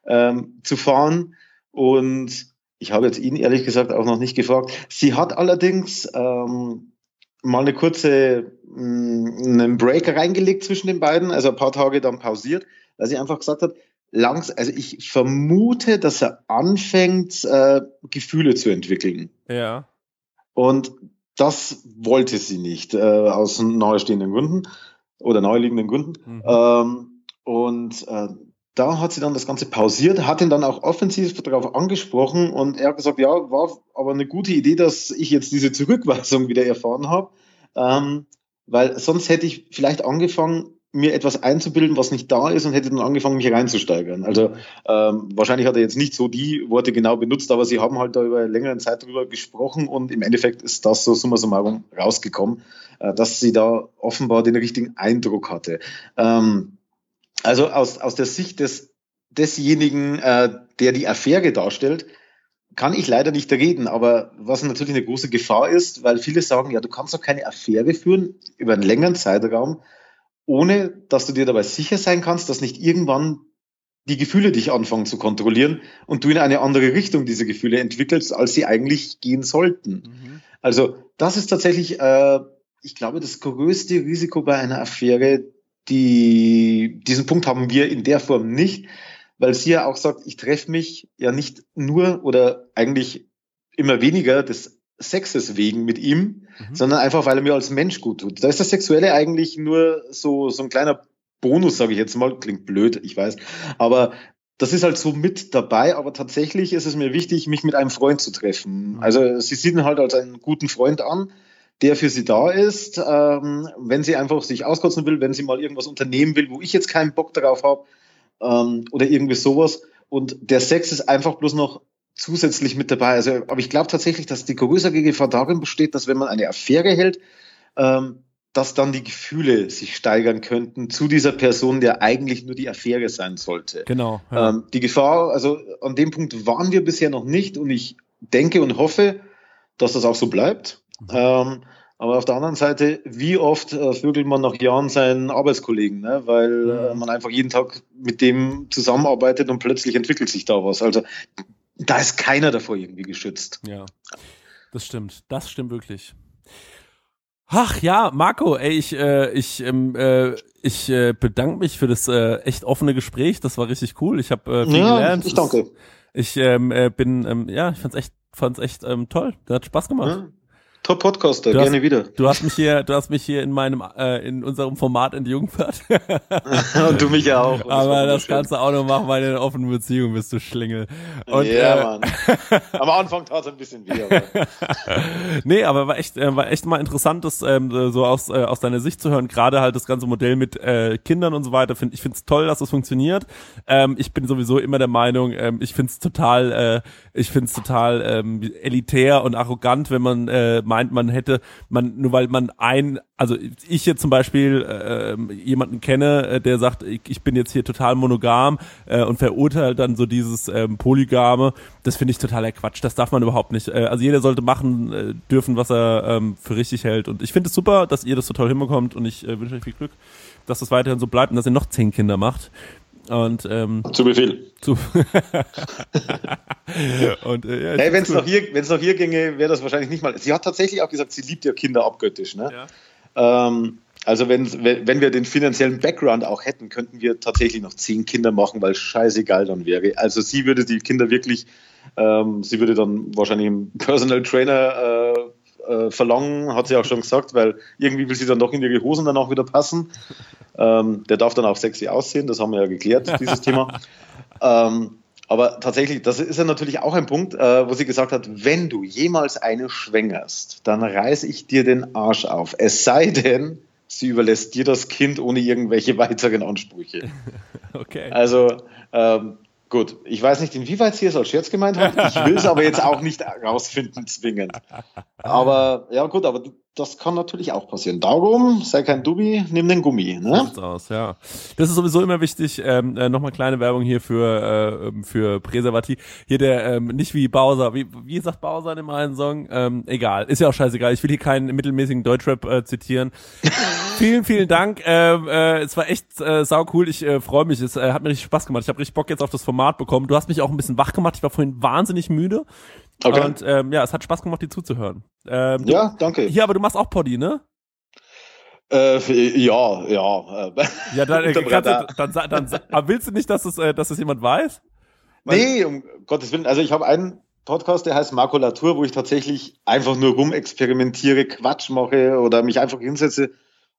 ähm, zu fahren. Und ich habe jetzt ihn ehrlich gesagt auch noch nicht gefragt. Sie hat allerdings ähm, mal eine kurze mh, mm, einen Break reingelegt zwischen den beiden, also ein paar Tage dann pausiert weil sie einfach gesagt hat, langs, also ich vermute, dass er anfängt, äh, Gefühle zu entwickeln. Ja. Und das wollte sie nicht, äh, aus nahestehenden Gründen oder naheliegenden Gründen. Mhm. Ähm, und äh, da hat sie dann das Ganze pausiert, hat ihn dann auch offensiv darauf angesprochen und er hat gesagt, ja, war aber eine gute Idee, dass ich jetzt diese Zurückweisung wieder erfahren habe, ähm, weil sonst hätte ich vielleicht angefangen, mir etwas einzubilden, was nicht da ist und hätte dann angefangen, mich reinzusteigern. Also ähm, wahrscheinlich hat er jetzt nicht so die Worte genau benutzt, aber sie haben halt da über längere Zeit drüber gesprochen und im Endeffekt ist das so summa summarum rausgekommen, äh, dass sie da offenbar den richtigen Eindruck hatte. Ähm, also aus, aus der Sicht des, desjenigen, äh, der die Affäre darstellt, kann ich leider nicht reden, aber was natürlich eine große Gefahr ist, weil viele sagen, ja, du kannst doch keine Affäre führen über einen längeren Zeitraum, ohne dass du dir dabei sicher sein kannst, dass nicht irgendwann die Gefühle dich anfangen zu kontrollieren und du in eine andere Richtung diese Gefühle entwickelst, als sie eigentlich gehen sollten. Mhm. Also das ist tatsächlich, äh, ich glaube, das größte Risiko bei einer Affäre. Die, diesen Punkt haben wir in der Form nicht, weil sie ja auch sagt, ich treffe mich ja nicht nur oder eigentlich immer weniger des Sexes wegen mit ihm, Mhm. sondern einfach, weil er mir als Mensch gut tut. Da ist das Sexuelle eigentlich nur so, so ein kleiner Bonus, sage ich jetzt mal. Klingt blöd, ich weiß. Aber das ist halt so mit dabei, aber tatsächlich ist es mir wichtig, mich mit einem Freund zu treffen. Mhm. Also sie sieht ihn halt als einen guten Freund an, der für sie da ist, ähm, wenn sie einfach sich auskotzen will, wenn sie mal irgendwas unternehmen will, wo ich jetzt keinen Bock darauf habe ähm, oder irgendwie sowas. Und der Sex ist einfach bloß noch zusätzlich mit dabei. Also, aber ich glaube tatsächlich, dass die größere Gefahr darin besteht, dass wenn man eine Affäre hält, ähm, dass dann die Gefühle sich steigern könnten zu dieser Person, der eigentlich nur die Affäre sein sollte. Genau. Ja. Ähm, die Gefahr, also an dem Punkt waren wir bisher noch nicht und ich denke und hoffe, dass das auch so bleibt. Ähm, aber auf der anderen Seite, wie oft äh, vögelt man nach Jahren seinen Arbeitskollegen, ne? weil äh, man einfach jeden Tag mit dem zusammenarbeitet und plötzlich entwickelt sich da was. Also da ist keiner davor irgendwie geschützt. Ja, das stimmt. Das stimmt wirklich. Ach ja, Marco, ey, ich, äh, ich, ähm, äh, ich äh, bedanke mich für das äh, echt offene Gespräch. Das war richtig cool. Ich habe äh, viel Ja, gelernt. ich danke. Ich ähm, äh, bin, ähm, ja, ich fand's echt, fand's echt ähm, toll. Das hat Spaß gemacht. Ja. Top Podcaster, hast- gerne wieder. Du hast mich hier, du hast mich hier in meinem, äh, in unserem Format entjungfert. und du mich ja auch. Aber das kannst du auch noch machen, weil in einer offenen Beziehung bist du Schlingel. Und, ja, äh, Mann. Am Anfang tat es ein bisschen weh. Aber nee, aber war echt, äh, war echt mal interessant, das ähm, äh, so aus, äh, aus deiner Sicht zu hören. Gerade halt das ganze Modell mit äh, Kindern und so weiter. Find, ich finde es toll, dass das funktioniert. Ähm, ich bin sowieso immer der Meinung, ähm, ich finde es total, äh, ich finde es total ähm, elitär und arrogant, wenn man äh, meint, man hätte, man nur weil man ein, also ich jetzt zum Beispiel äh, ähm, jemanden kenne, äh, der sagt, ich, ich bin jetzt hier total monogam äh, und verurteilt dann so dieses ähm, Polygame. Das finde ich totaler Quatsch. Das darf man überhaupt nicht. Äh, also jeder sollte machen äh, dürfen, was er ähm, für richtig hält. Und ich finde es super, dass ihr das so toll hinbekommt und ich äh, wünsche euch viel Glück, dass das weiterhin so bleibt und dass ihr noch zehn Kinder macht. Und ähm, zu Befehl. zu und äh, ja, Hey, wenn es nach, hier- nach hier ginge, wäre das wahrscheinlich nicht mal. Sie hat tatsächlich auch gesagt, sie liebt ja Kinder abgöttisch. Ne? Ja. Ähm, also wenn, wenn wenn wir den finanziellen Background auch hätten, könnten wir tatsächlich noch zehn Kinder machen, weil scheißegal dann wäre. Also sie würde die Kinder wirklich, ähm, sie würde dann wahrscheinlich einen Personal Trainer äh, äh, verlangen, hat sie auch schon gesagt, weil irgendwie will sie dann doch in ihre Hosen dann auch wieder passen. Ähm, der darf dann auch sexy aussehen, das haben wir ja geklärt, dieses Thema. Ähm, aber tatsächlich, das ist ja natürlich auch ein Punkt, äh, wo sie gesagt hat, wenn du jemals eine schwängerst, dann reiß ich dir den Arsch auf. Es sei denn, sie überlässt dir das Kind ohne irgendwelche weiteren Ansprüche. okay. Also ähm, gut, ich weiß nicht, inwieweit sie es als Scherz gemeint hat. Ich will es aber jetzt auch nicht rausfinden zwingend. Aber ja gut, aber das kann natürlich auch passieren. Darum, sei kein Dubi, nimm den Gummi. Ne? sieht's aus, ja. Das ist sowieso immer wichtig. Ähm, äh, Nochmal kleine Werbung hier für, äh, ähm, für Präservativ. Hier der, ähm, nicht wie Bowser, wie, wie sagt Bowser in dem einen Song? Ähm, egal, ist ja auch scheißegal. Ich will hier keinen mittelmäßigen Deutschrap äh, zitieren. vielen, vielen Dank. Ähm, äh, es war echt äh, sau cool. Ich äh, freue mich. Es äh, hat mir richtig Spaß gemacht. Ich habe richtig Bock jetzt auf das Format bekommen. Du hast mich auch ein bisschen wach gemacht. Ich war vorhin wahnsinnig müde. Okay. Und ähm, ja, es hat Spaß gemacht, dir zuzuhören. Ähm, du, Ja, danke. Hier, aber du machst auch Poddy, ne? Äh, ja, ja. äh, Ja, dann, äh, dann, dann, aber willst du nicht, dass es, äh, dass es jemand weiß? Nee, um Gottes Willen. Also ich habe einen Podcast, der heißt Makulatur, wo ich tatsächlich einfach nur rumexperimentiere, Quatsch mache oder mich einfach hinsetze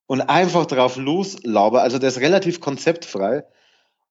und einfach drauf loslaber. Also der ist relativ konzeptfrei.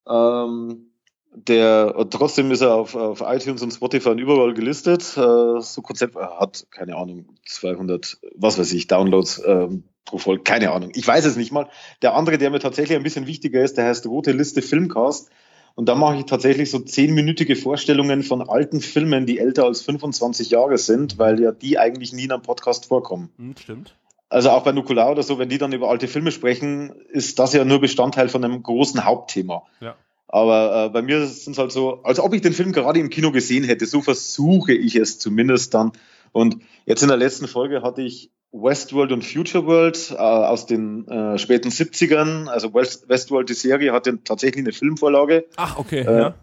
Ähm, der, trotzdem ist er auf, auf iTunes und Spotify und überall gelistet. Äh, so Konzept hat, keine Ahnung, 200, was weiß ich, Downloads ähm, pro Folge, keine Ahnung. Ich weiß es nicht mal. Der andere, der mir tatsächlich ein bisschen wichtiger ist, der heißt Rote Liste Filmcast. Und da mache ich tatsächlich so zehnminütige Vorstellungen von alten Filmen, die älter als 25 Jahre sind, weil ja die eigentlich nie in einem Podcast vorkommen. Hm, stimmt. Also auch bei Nukular oder so, wenn die dann über alte Filme sprechen, ist das ja nur Bestandteil von einem großen Hauptthema. Ja. Aber äh, bei mir sind es halt so, als ob ich den Film gerade im Kino gesehen hätte. So versuche ich es zumindest dann. Und jetzt in der letzten Folge hatte ich Westworld und Future World äh, aus den äh, späten 70ern. Also West, Westworld, die Serie, hatte tatsächlich eine Filmvorlage. Ach, okay, Äh, ja.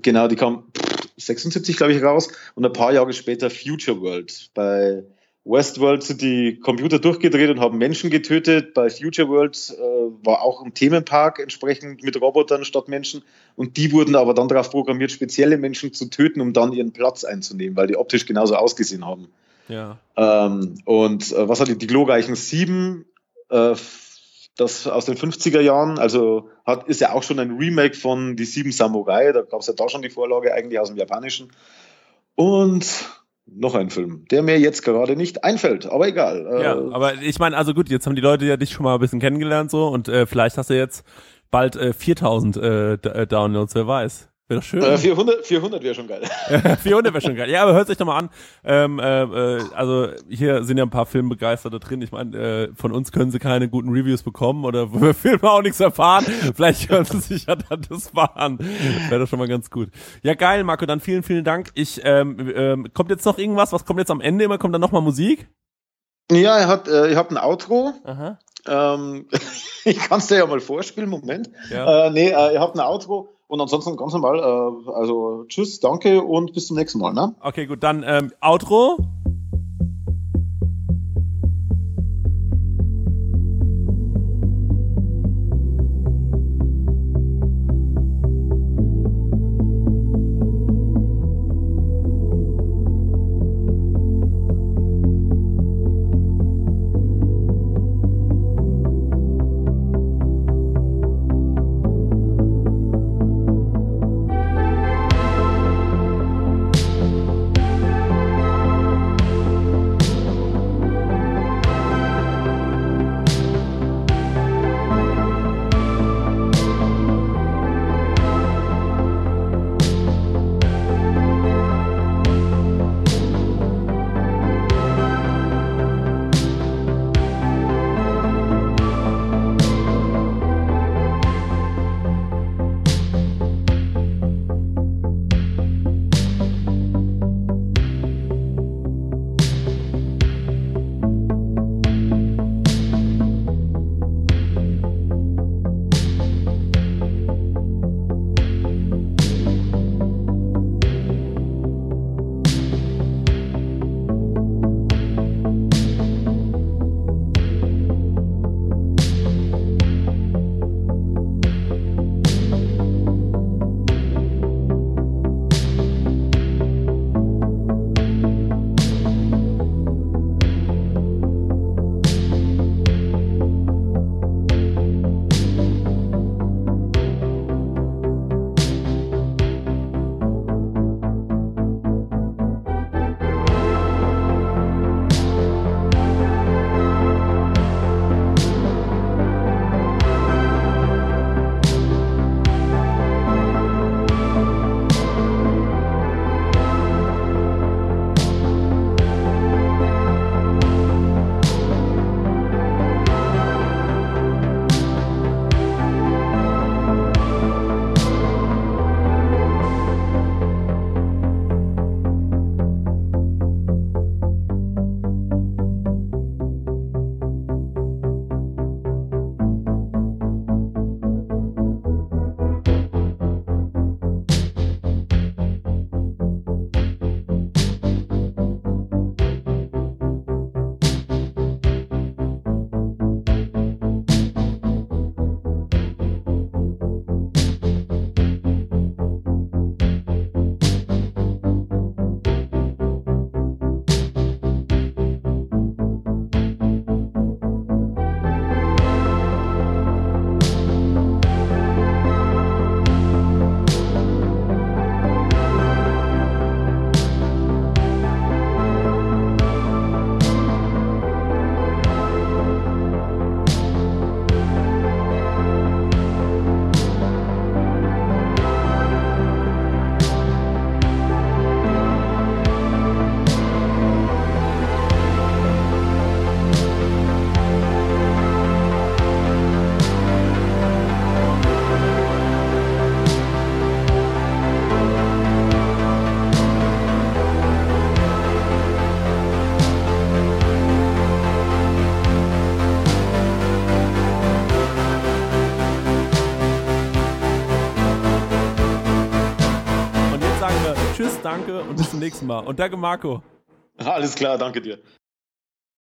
Genau, die kam 76, glaube ich, raus. Und ein paar Jahre später Future World. Bei Westworld sind die Computer durchgedreht und haben Menschen getötet. Bei Future World äh, war auch ein Themenpark entsprechend mit Robotern statt Menschen. Und die wurden aber dann darauf programmiert, spezielle Menschen zu töten, um dann ihren Platz einzunehmen, weil die optisch genauso ausgesehen haben. Ja. Ähm, und äh, was hat die, die glorreichen Sieben, äh, das aus den 50er Jahren, also hat, ist ja auch schon ein Remake von Die Sieben Samurai, da gab es ja da schon die Vorlage eigentlich aus dem Japanischen. Und noch ein Film, der mir jetzt gerade nicht einfällt, aber egal. Äh, Ja, aber ich meine, also gut, jetzt haben die Leute ja dich schon mal ein bisschen kennengelernt so und äh, vielleicht hast du jetzt bald äh, 4000 äh, äh, Downloads, wer weiß. Wäre doch schön. äh, 400, 400 wäre schon geil. 400 wäre schon geil. Ja, aber hört sich doch mal an. Ähm, äh, äh, also hier sind ja ein paar Filmbegeisterte drin. Ich meine, äh, von uns können sie keine guten Reviews bekommen oder über Filme auch nichts erfahren. Vielleicht hören sie sich ja dann das mal an. Wäre doch schon mal ganz gut. Ja, geil, Marco, dann vielen, vielen Dank. Ich, ähm, ähm, kommt jetzt noch irgendwas? Was kommt jetzt am Ende immer? Kommt dann nochmal Musik? Ja, er hat, äh, ich habe ein Outro. Ähm, ich kann es dir ja mal vorspielen, Moment. Ja. Äh, nee, äh, ihr habt ein Outro und ansonsten ganz normal, äh, also tschüss, danke und bis zum nächsten Mal. Ne? Okay, gut, dann ähm, Outro. Danke und bis zum nächsten Mal. Und danke, Marco. Alles klar, danke dir.